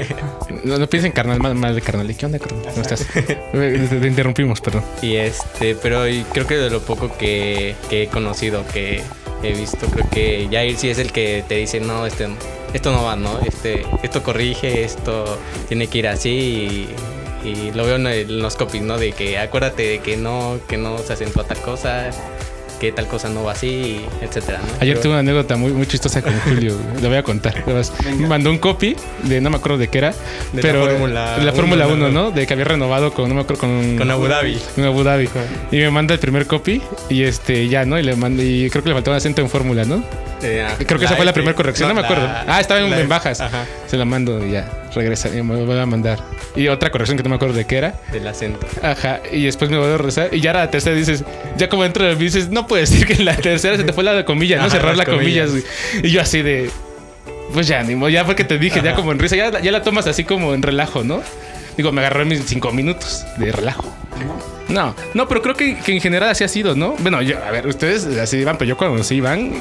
No, no piensen carnal, mal, mal de carnal. ¿Qué onda, carnal? ¿Cómo estás? Te, te interrumpimos, perdón. Y este, pero y creo que de lo poco que, que he conocido, que he visto, creo que Jair sí es el que te dice, no, este, esto no va, ¿no? Este, esto corrige, esto tiene que ir así y, y lo veo en, el- en los copies, ¿no? De que acuérdate de que no, que no se acentúa tal cosa, que tal cosa no va así, etcétera, ¿no? Ayer Pero- tuve una anécdota muy, muy chistosa con Julio. Lo voy a contar. Me mandó un copy de no me acuerdo de qué era. De la pero Fórmula de la uno, Fórmula ¿no? 1, ¿no? De que había renovado con, no me acuerdo, con, Con Abu Dhabi. con Abu Dhabi. Y me manda el primer copy y este ya, ¿no? Y le mando, y creo que le faltó un acento en Fórmula, ¿no? Eh, ah, Creo que esa fue la primera corrección, no, me la- acuerdo. Ah, estaba en, la bajas. Ajá, Se la mando y ya, regresa. Y me voy a mandar. Y otra corrección que no me acuerdo de qué era. del acento. Ajá, y después me voy a rezar. Y ya la tercera, dices, ya como dentro de mí dices, no puedes decir que en la tercera se te fue la de comillas, ¿no? Ajá, Cerrar la comillas. Y yo así de, pues ya, ni modo, ya fue que te dije, ya como en risa, ya, ya la tomas así como en relajo, ¿no? Digo, me agarré mis cinco minutos de relajo. No, no, pero creo que, que en general así ha sido, ¿no? Bueno, yo, a ver, ustedes así Iván, pero yo cuando conocí Iván,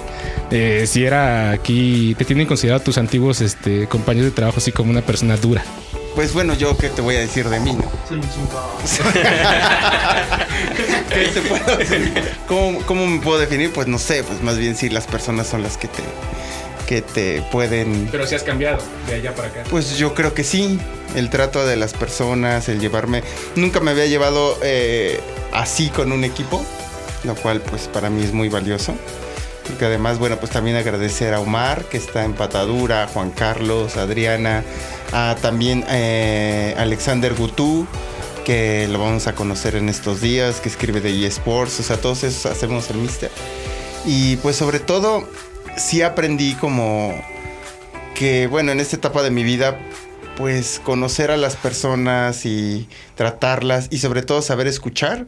eh, si era aquí, te tienen considerado tus antiguos este, compañeros de trabajo así como una persona dura. Pues bueno, yo qué te voy a decir de mí, ¿no? ¿Qué te puedo decir? ¿Cómo, cómo me puedo definir? Pues no sé, pues más bien si las personas son las que te, que te pueden... Pero si has cambiado de allá para acá. Pues yo creo que sí, el trato de las personas, el llevarme... Nunca me había llevado eh, así con un equipo, lo cual pues para mí es muy valioso. Porque además, bueno, pues también agradecer a Omar, que está en Patadura, a Juan Carlos, a Adriana, a también eh, Alexander Gutú, que lo vamos a conocer en estos días, que escribe de eSports, o sea, todos esos hacemos el Mister. Y pues sobre todo, sí aprendí como que, bueno, en esta etapa de mi vida, pues conocer a las personas y tratarlas y sobre todo saber escuchar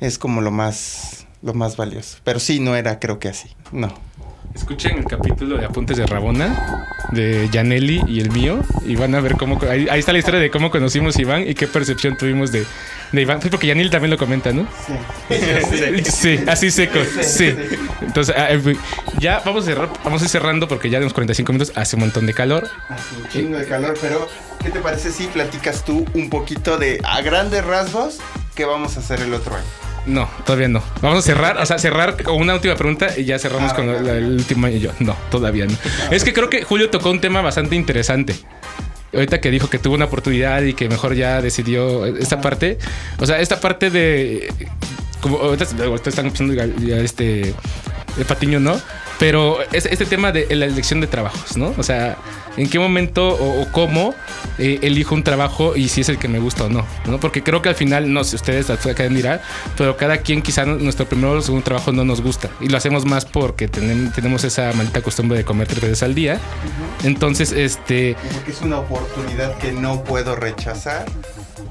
es como lo más, lo más valioso. Pero sí, no era creo que así, no. Escuchen el capítulo de Apuntes de Rabona, de Janelli y el mío, y van a ver cómo. Ahí, ahí está la historia de cómo conocimos a Iván y qué percepción tuvimos de, de Iván. Sí, porque Janelli también lo comenta, ¿no? Sí, así seco, sí. Entonces, ah, eh, ya vamos a cerrar, vamos a ir cerrando porque ya tenemos 45 minutos, hace un montón de calor. Hace un chingo de calor, pero ¿qué te parece si platicas tú un poquito de, a grandes rasgos, qué vamos a hacer el otro año? No, todavía no. Vamos a cerrar, o sea, cerrar con una última pregunta y ya cerramos Ah, con el último y yo. No, todavía no. Es que creo que Julio tocó un tema bastante interesante. Ahorita que dijo que tuvo una oportunidad y que mejor ya decidió esta parte. O sea, esta parte de. Como ahorita, ahorita están empezando ya este. El patiño, ¿no? Pero es- este tema de la elección de trabajos, ¿no? O sea, en qué momento o, cómo eh, elijo un trabajo y si es el que me gusta o no, ¿no? Porque creo que al final, no sé, ustedes de mirar, pero cada quien quizá nuestro primero o segundo trabajo no nos gusta y lo hacemos más porque tenemos esa maldita costumbre de comer tres veces al día. Entonces, este... Porque es una oportunidad que no puedo rechazar.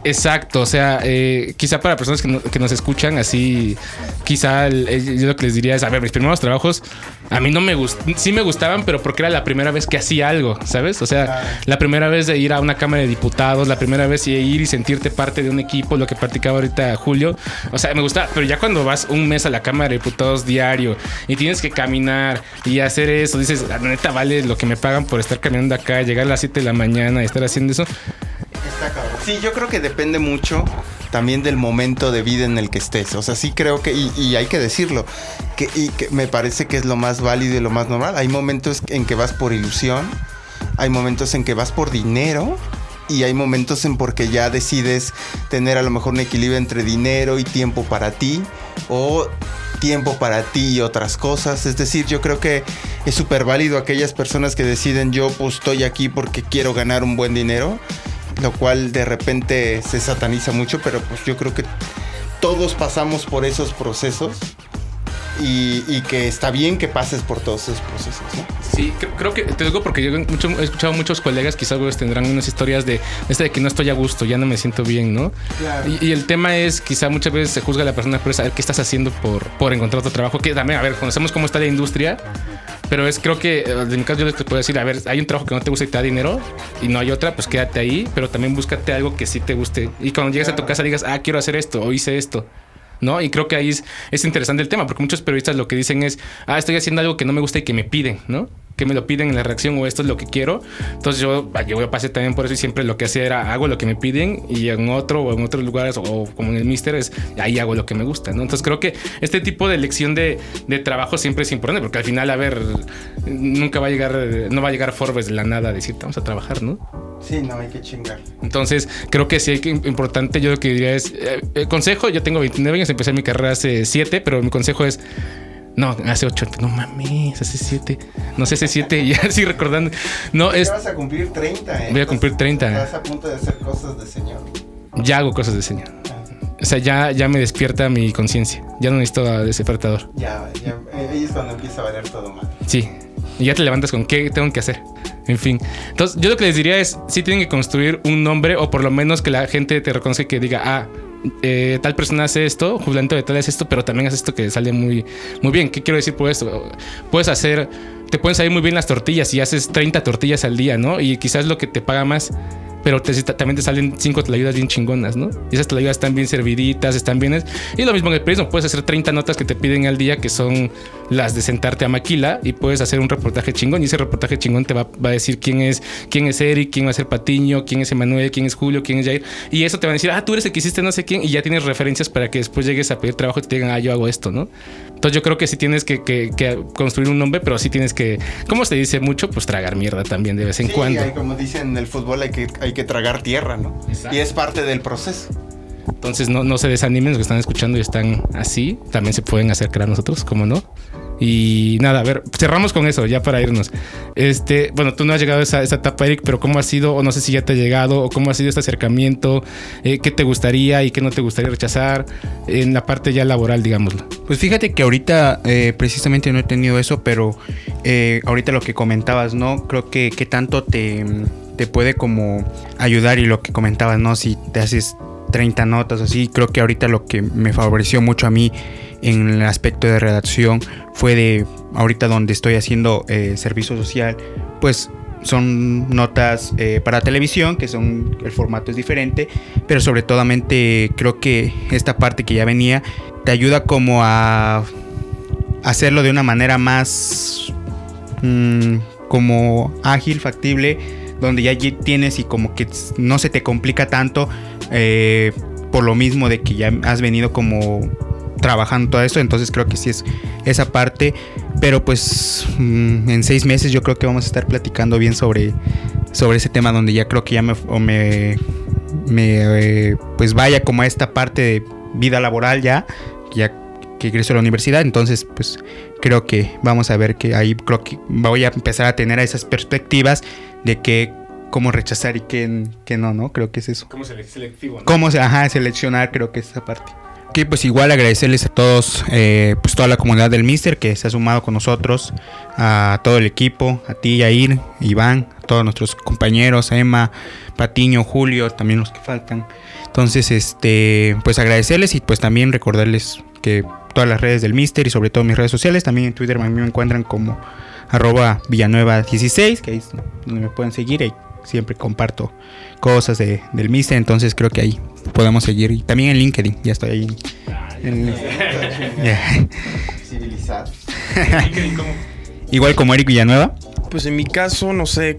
Exacto, o sea, eh, quizá para personas que, nos escuchan, así, quizá yo lo que les diría es, a ver, mis primeros trabajos, a mí no me gustaban, sí me gustaban, pero porque era la primera vez que hacía algo, ¿sabes? O sea, la primera vez de ir a una Cámara de Diputados, la primera vez de ir y sentirte parte de un equipo, lo que practicaba ahorita Julio, o sea, me gusta, pero ya cuando vas un mes a la Cámara de Diputados diario y tienes que caminar y hacer eso, dices, la neta vale lo que me pagan por estar caminando acá, llegar a las 7 de la mañana y estar haciendo eso. Sí, yo creo que depende mucho también del momento de vida en el que estés. O sea, sí creo que, y, hay que decirlo, que, y que me parece que es lo más válido y lo más normal. Hay momentos en que vas por ilusión, hay momentos en que vas por dinero y hay momentos en porque ya decides tener a lo mejor un equilibrio entre dinero y tiempo para ti o tiempo para ti y otras cosas. Es decir, yo creo que es súper válido aquellas personas que deciden yo pues estoy aquí porque quiero ganar un buen dinero lo cual de repente se sataniza mucho, pero pues yo creo que todos pasamos por esos procesos y, que está bien que pases por todos esos procesos. ¿no? Sí, creo, que te digo porque yo he escuchado muchos colegas, quizás tendrán unas historias de este de que no estoy a gusto, ya no me siento bien, ¿no? Y, el tema es, quizá muchas veces se juzga a la persona por saber qué estás haciendo por, por encontrar otro trabajo, que también, a ver, conocemos cómo está la industria pero es, creo que, en mi caso, yo les puedo decir, a ver, hay un trabajo que no te gusta y te da dinero y no hay otra, pues quédate ahí, pero también búscate algo que sí te guste. Y cuando llegues a tu casa digas, ah, quiero hacer esto o hice esto. ¿no? Y creo que ahí es, es, interesante el tema, porque muchos periodistas lo que dicen es, ah, estoy haciendo algo que no me gusta y que me piden, ¿no? Que me lo piden en la reacción o esto es lo que quiero. Entonces yo, yo pasé también por eso y siempre lo que hacía era hago lo que me piden y en otro o en otros lugares o, como en el Mister es ahí hago lo que me gusta, ¿no? Entonces creo que este tipo de elección de, de, trabajo siempre es importante porque al final, a ver, nunca va a llegar, no va a llegar Forbes de la nada a decirte vamos a trabajar, ¿no? Sí, no hay que chingar. Entonces, creo que sí hay que importante. Yo lo que diría es: el eh, consejo. Yo tengo 29 años, empecé mi carrera hace 7, pero mi consejo es no, hace ocho. No mames, hace siete. No sé, hace siete. Ya sí recordando. No, es. vas a cumplir 30, ¿eh? Voy a cumplir 30. Estás a punto de hacer cosas de señor. Ya hago cosas de señor. O sea, ya, ya me despierta mi conciencia. Ya no necesito despertador. Ya, ya. Eh, ahí es cuando empieza a valer todo mal. Sí. Y ya te levantas con qué tengo que hacer. En fin. Entonces, yo lo que les diría es: sí tienen que construir un nombre o por lo menos que la gente te reconozca y que diga, ah, eh, tal persona hace esto, Julián de tal hace esto, pero también hace esto que sale muy, muy bien. ¿Qué quiero decir por esto? Puedes hacer, te pueden salir muy bien las tortillas y haces 30 tortillas al día, ¿no? Y quizás lo que te paga más pero también te salen cinco tlayudas bien chingonas, ¿no? Y esas tlayudas están bien serviditas, están bien. Y lo mismo en el periodismo, puedes hacer 30 notas que te piden al día, que son las de sentarte a maquila, y puedes hacer un reportaje chingón. Y ese reportaje chingón te va, a decir quién es, quién es Eric, quién va a ser Patiño, quién es Emanuel, quién es Julio, quién es Jair. Y eso te va a decir, ah, tú eres el que hiciste no sé quién, y ya tienes referencias para que después llegues a pedir trabajo y te digan, ah, yo hago esto, ¿no? Entonces yo creo que sí tienes que, construir un nombre, pero sí tienes que, como se dice mucho, pues tragar mierda también de vez en cuando. Hay, como dicen en el fútbol, hay que, hay que tragar tierra, ¿no? Y es parte del proceso. Entonces no, no se desanimen los que están escuchando y están así. También se pueden acercar a nosotros, como no. Y nada, a ver, cerramos con eso ya para irnos. Este, bueno, tú no has llegado a esa, etapa, Eric, pero ¿cómo ha sido, o no sé si ya te ha llegado, o cómo ha sido este acercamiento? Eh, ¿Qué te gustaría y qué no te gustaría rechazar en la parte ya laboral, digámoslo? Pues fíjate que ahorita eh, precisamente no he tenido eso, pero eh, ahorita lo que comentabas, ¿no? Creo que, que tanto te, te puede como ayudar y lo que comentabas, ¿no? Si te haces 30 notas así, creo que ahorita lo que me favoreció mucho a mí en el aspecto de redacción fue de ahorita donde estoy haciendo eh, servicio social, pues son notas eh, para televisión, que son el formato es diferente, pero sobre todo creo que esta parte que ya venía te ayuda como a hacerlo de una manera más mm, como ágil, factible, donde ya tienes y como que no se te complica tanto eh, por lo mismo de que ya has venido como trabajando todo esto, entonces creo que sí es esa parte, pero pues mm, en seis meses yo creo que vamos a estar platicando bien sobre, sobre ese tema donde ya creo que ya me, me, eh, pues vaya como a esta parte de vida laboral ya, ya que ingreso a la universidad, entonces pues creo que vamos a ver que ahí creo que voy a empezar a tener esas perspectivas de qué, cómo rechazar y qué, qué no, ¿no? Creo que es eso. Selectivo. Cómo se, ajá, seleccionar, creo que es esa parte. Que pues igual agradecerles a todos, eh, pues toda la comunidad del Mister que se ha sumado con nosotros, a todo el equipo, a ti, Yair, Iván, a todos nuestros compañeros, a Emma, Patiño, Julio, también los que faltan. Entonces, este, pues agradecerles y pues también recordarles que todas las redes del Mister y sobre todo mis redes sociales, también en Twitter me encuentran como arroba Villanueva16, que es donde me pueden seguir y siempre comparto cosas de, del Mister, entonces creo que ahí podemos seguir. Y también en LinkedIn, ya estoy ahí. En-. Civilizado. Igual como Eric Villanueva. Pues en mi caso, no sé,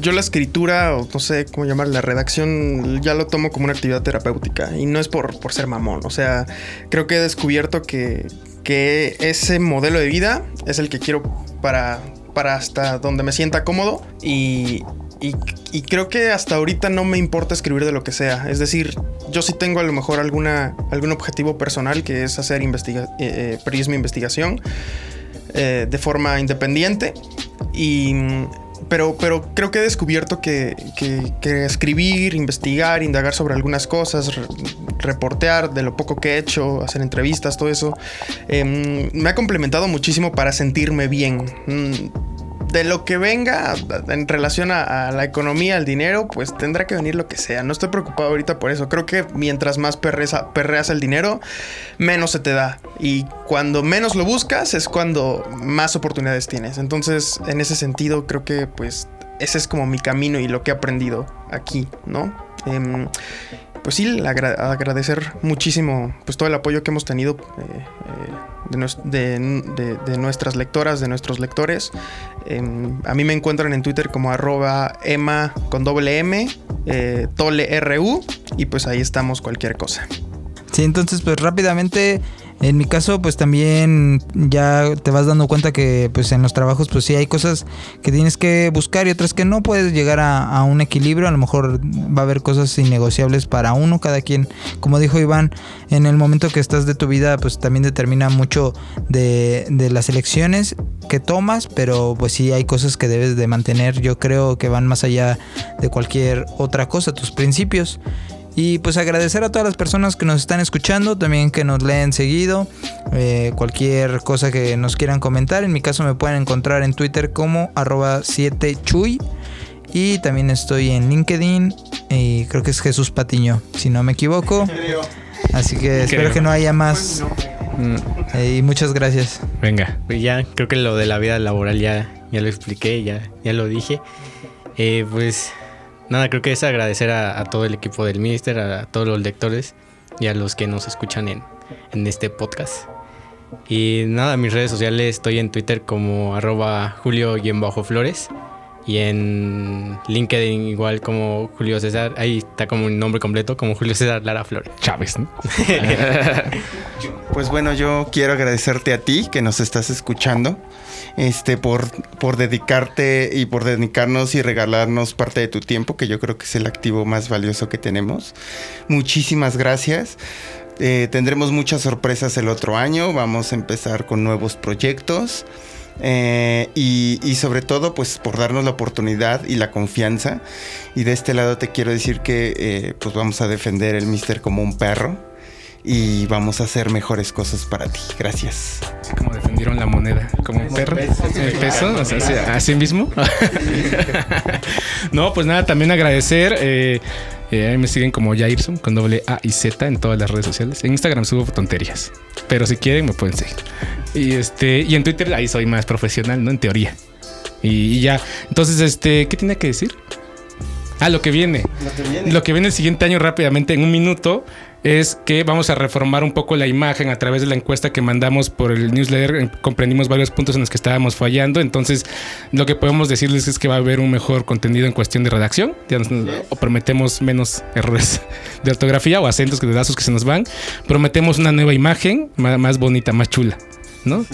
yo la escritura, o no sé cómo llamar, la redacción, ya lo tomo como una actividad terapéutica. Y no es por, por ser mamón. O sea, creo que he descubierto que, que ese modelo de vida es el que quiero para, para hasta donde me sienta cómodo. Y, y, creo que hasta ahorita no me importa escribir de lo que sea. Es decir, yo sí tengo a lo mejor alguna, algún objetivo personal que es hacer investiga eh, eh, periodismo investigación eh, de forma independiente. Y, pero, pero creo que he descubierto que, que- escribir, investigar, indagar sobre algunas cosas, re- reportear de lo poco que he hecho, hacer entrevistas, todo eso, em, me ha complementado muchísimo para sentirme bien. Mm, de lo que venga en relación a, la economía, al dinero, pues tendrá que venir lo que sea. No estoy preocupado ahorita por eso. Creo que mientras más perreas el dinero, menos se te da. Y cuando menos lo buscas es cuando más oportunidades tienes. Entonces, en ese sentido, creo que pues ese es como mi camino y lo que he aprendido aquí, ¿no? Em, pues sí, agra- agradecer muchísimo pues todo el apoyo que hemos tenido eh, eh, de, nues- de- de- de nuestras lectoras, de nuestros lectores. Em, a mí me encuentran en Twitter como arroba Emma con doble M, eh, y pues ahí estamos cualquier cosa. Sí, entonces pues rápidamente, en mi caso pues también ya te vas dando cuenta que pues en los trabajos pues sí hay cosas que tienes que buscar y otras que no puedes llegar a, un equilibrio, a lo mejor va a haber cosas innegociables para uno, cada quien, como dijo Iván, en el momento que estás de tu vida pues también determina mucho de, de las elecciones que tomas, pero pues sí hay cosas que debes de mantener, yo creo que van más allá de cualquier otra cosa, tus principios. Y pues agradecer a todas las personas que nos están escuchando, también que nos leen seguido, eh, cualquier cosa que nos quieran comentar. En mi caso me pueden encontrar en Twitter como arroba 7chuy. Y también estoy en LinkedIn y creo que es Jesús Patiño, si no me equivoco. Así que espero que no haya más. Eh, y muchas gracias. Venga. Pues ya, creo que lo de la vida laboral ya, ya lo expliqué, ya, ya lo dije. Eh, pues nada, creo que es agradecer a, todo el equipo del Mister, a, todos los lectores y a los que nos escuchan en, en este podcast. Y nada, mis redes sociales estoy en Twitter como arroba julio-flores y en LinkedIn igual como Julio César, ahí está como un nombre completo, como Julio César Lara Flores. Chávez, ¿no? Pues bueno, yo quiero agradecerte a ti que nos estás escuchando, este, por, por dedicarte y por dedicarnos y regalarnos parte de tu tiempo, que yo creo que es el activo más valioso que tenemos. Muchísimas gracias. Eh, tendremos muchas sorpresas el otro año. Vamos a empezar con nuevos proyectos. Eh, y, sobre todo, pues por darnos la oportunidad y la confianza. Y de este lado te quiero decir que eh, pues vamos a defender el Mister como un perro y vamos a hacer mejores cosas para ti. Gracias. Como defendieron la moneda, como un perro. El peso, o sea, así, así mismo. no, pues nada, también agradecer. Eh, eh, ahí me siguen como Jairson con doble A y Z en todas las redes sociales. En Instagram subo tonterías, pero si quieren me pueden seguir. Y este y en Twitter ahí soy más profesional, ¿no? En teoría. Y, y ya. Entonces, este, ¿qué tiene que decir? Ah, lo que viene. Lo que viene el siguiente año rápidamente en un minuto es que vamos a reformar un poco la imagen a través de la encuesta que mandamos por el newsletter. Eh, Comprendimos varios puntos en los que estábamos fallando. Entonces, lo que podemos decirles es que va a haber un mejor contenido en cuestión de redacción. Ya nos, o prometemos menos errores de ortografía o acentos que de datos que se nos van. Prometemos una nueva imagen más, más bonita, más chula, ¿no?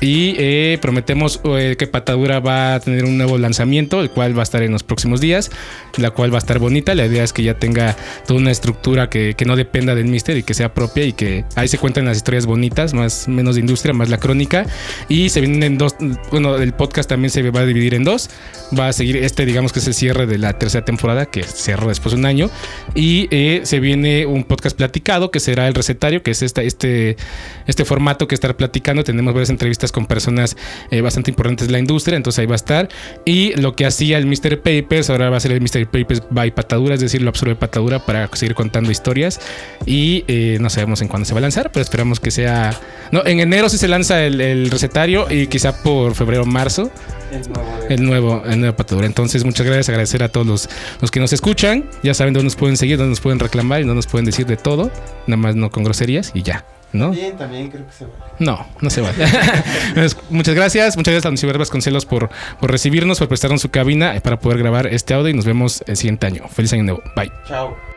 Y eh, prometemos eh, que Patadura va a tener un nuevo lanzamiento, el cual va a estar en los próximos días, la cual va a estar bonita. La idea es que ya tenga toda una estructura que, que no dependa del Mister y que sea propia y que ahí se cuentan las historias bonitas, más menos de industria, más la crónica. Y se vienen en dos, bueno, el podcast también se va a dividir en dos. Va a seguir este, digamos que es el cierre de la tercera temporada, que cerró después de un año. Y eh, se viene un podcast platicado, que será el recetario, que es esta, este, este formato que estará platicando. Tenemos varias entrevistas con personas eh, bastante importantes de la industria, entonces ahí va a estar. Y lo que hacía el Mr. Papers, ahora va a ser el Mr. Papers by Patadura, es decir, lo absorbe Patadura para seguir contando historias. Y eh, no sabemos en cuándo se va a lanzar, pero esperamos que sea. No, en enero sí se lanza el, el recetario y quizá por febrero o marzo. El nuevo, el nuevo Patadura. Entonces, muchas gracias. Agradecer a todos los, los que nos escuchan. Ya saben dónde nos pueden seguir, dónde nos pueden reclamar y dónde nos pueden decir de todo. Nada más no con groserías y ya. ¿No? Bien, también creo que se va. No, no se va. muchas gracias. Muchas gracias a Lucifer Vasconcelos por, por recibirnos, por prestarnos su cabina para poder grabar este audio y nos vemos el siguiente año. Feliz año nuevo. Bye. Chao.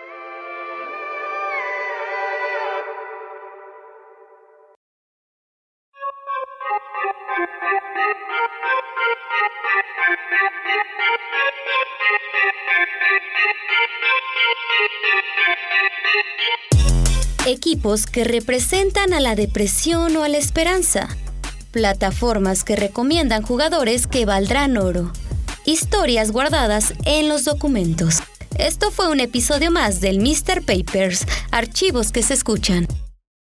Equipos que representan a la depresión o a la esperanza. Plataformas que recomiendan jugadores que valdrán oro. Historias guardadas en los documentos. Esto fue un episodio más del Mr. Papers, archivos que se escuchan.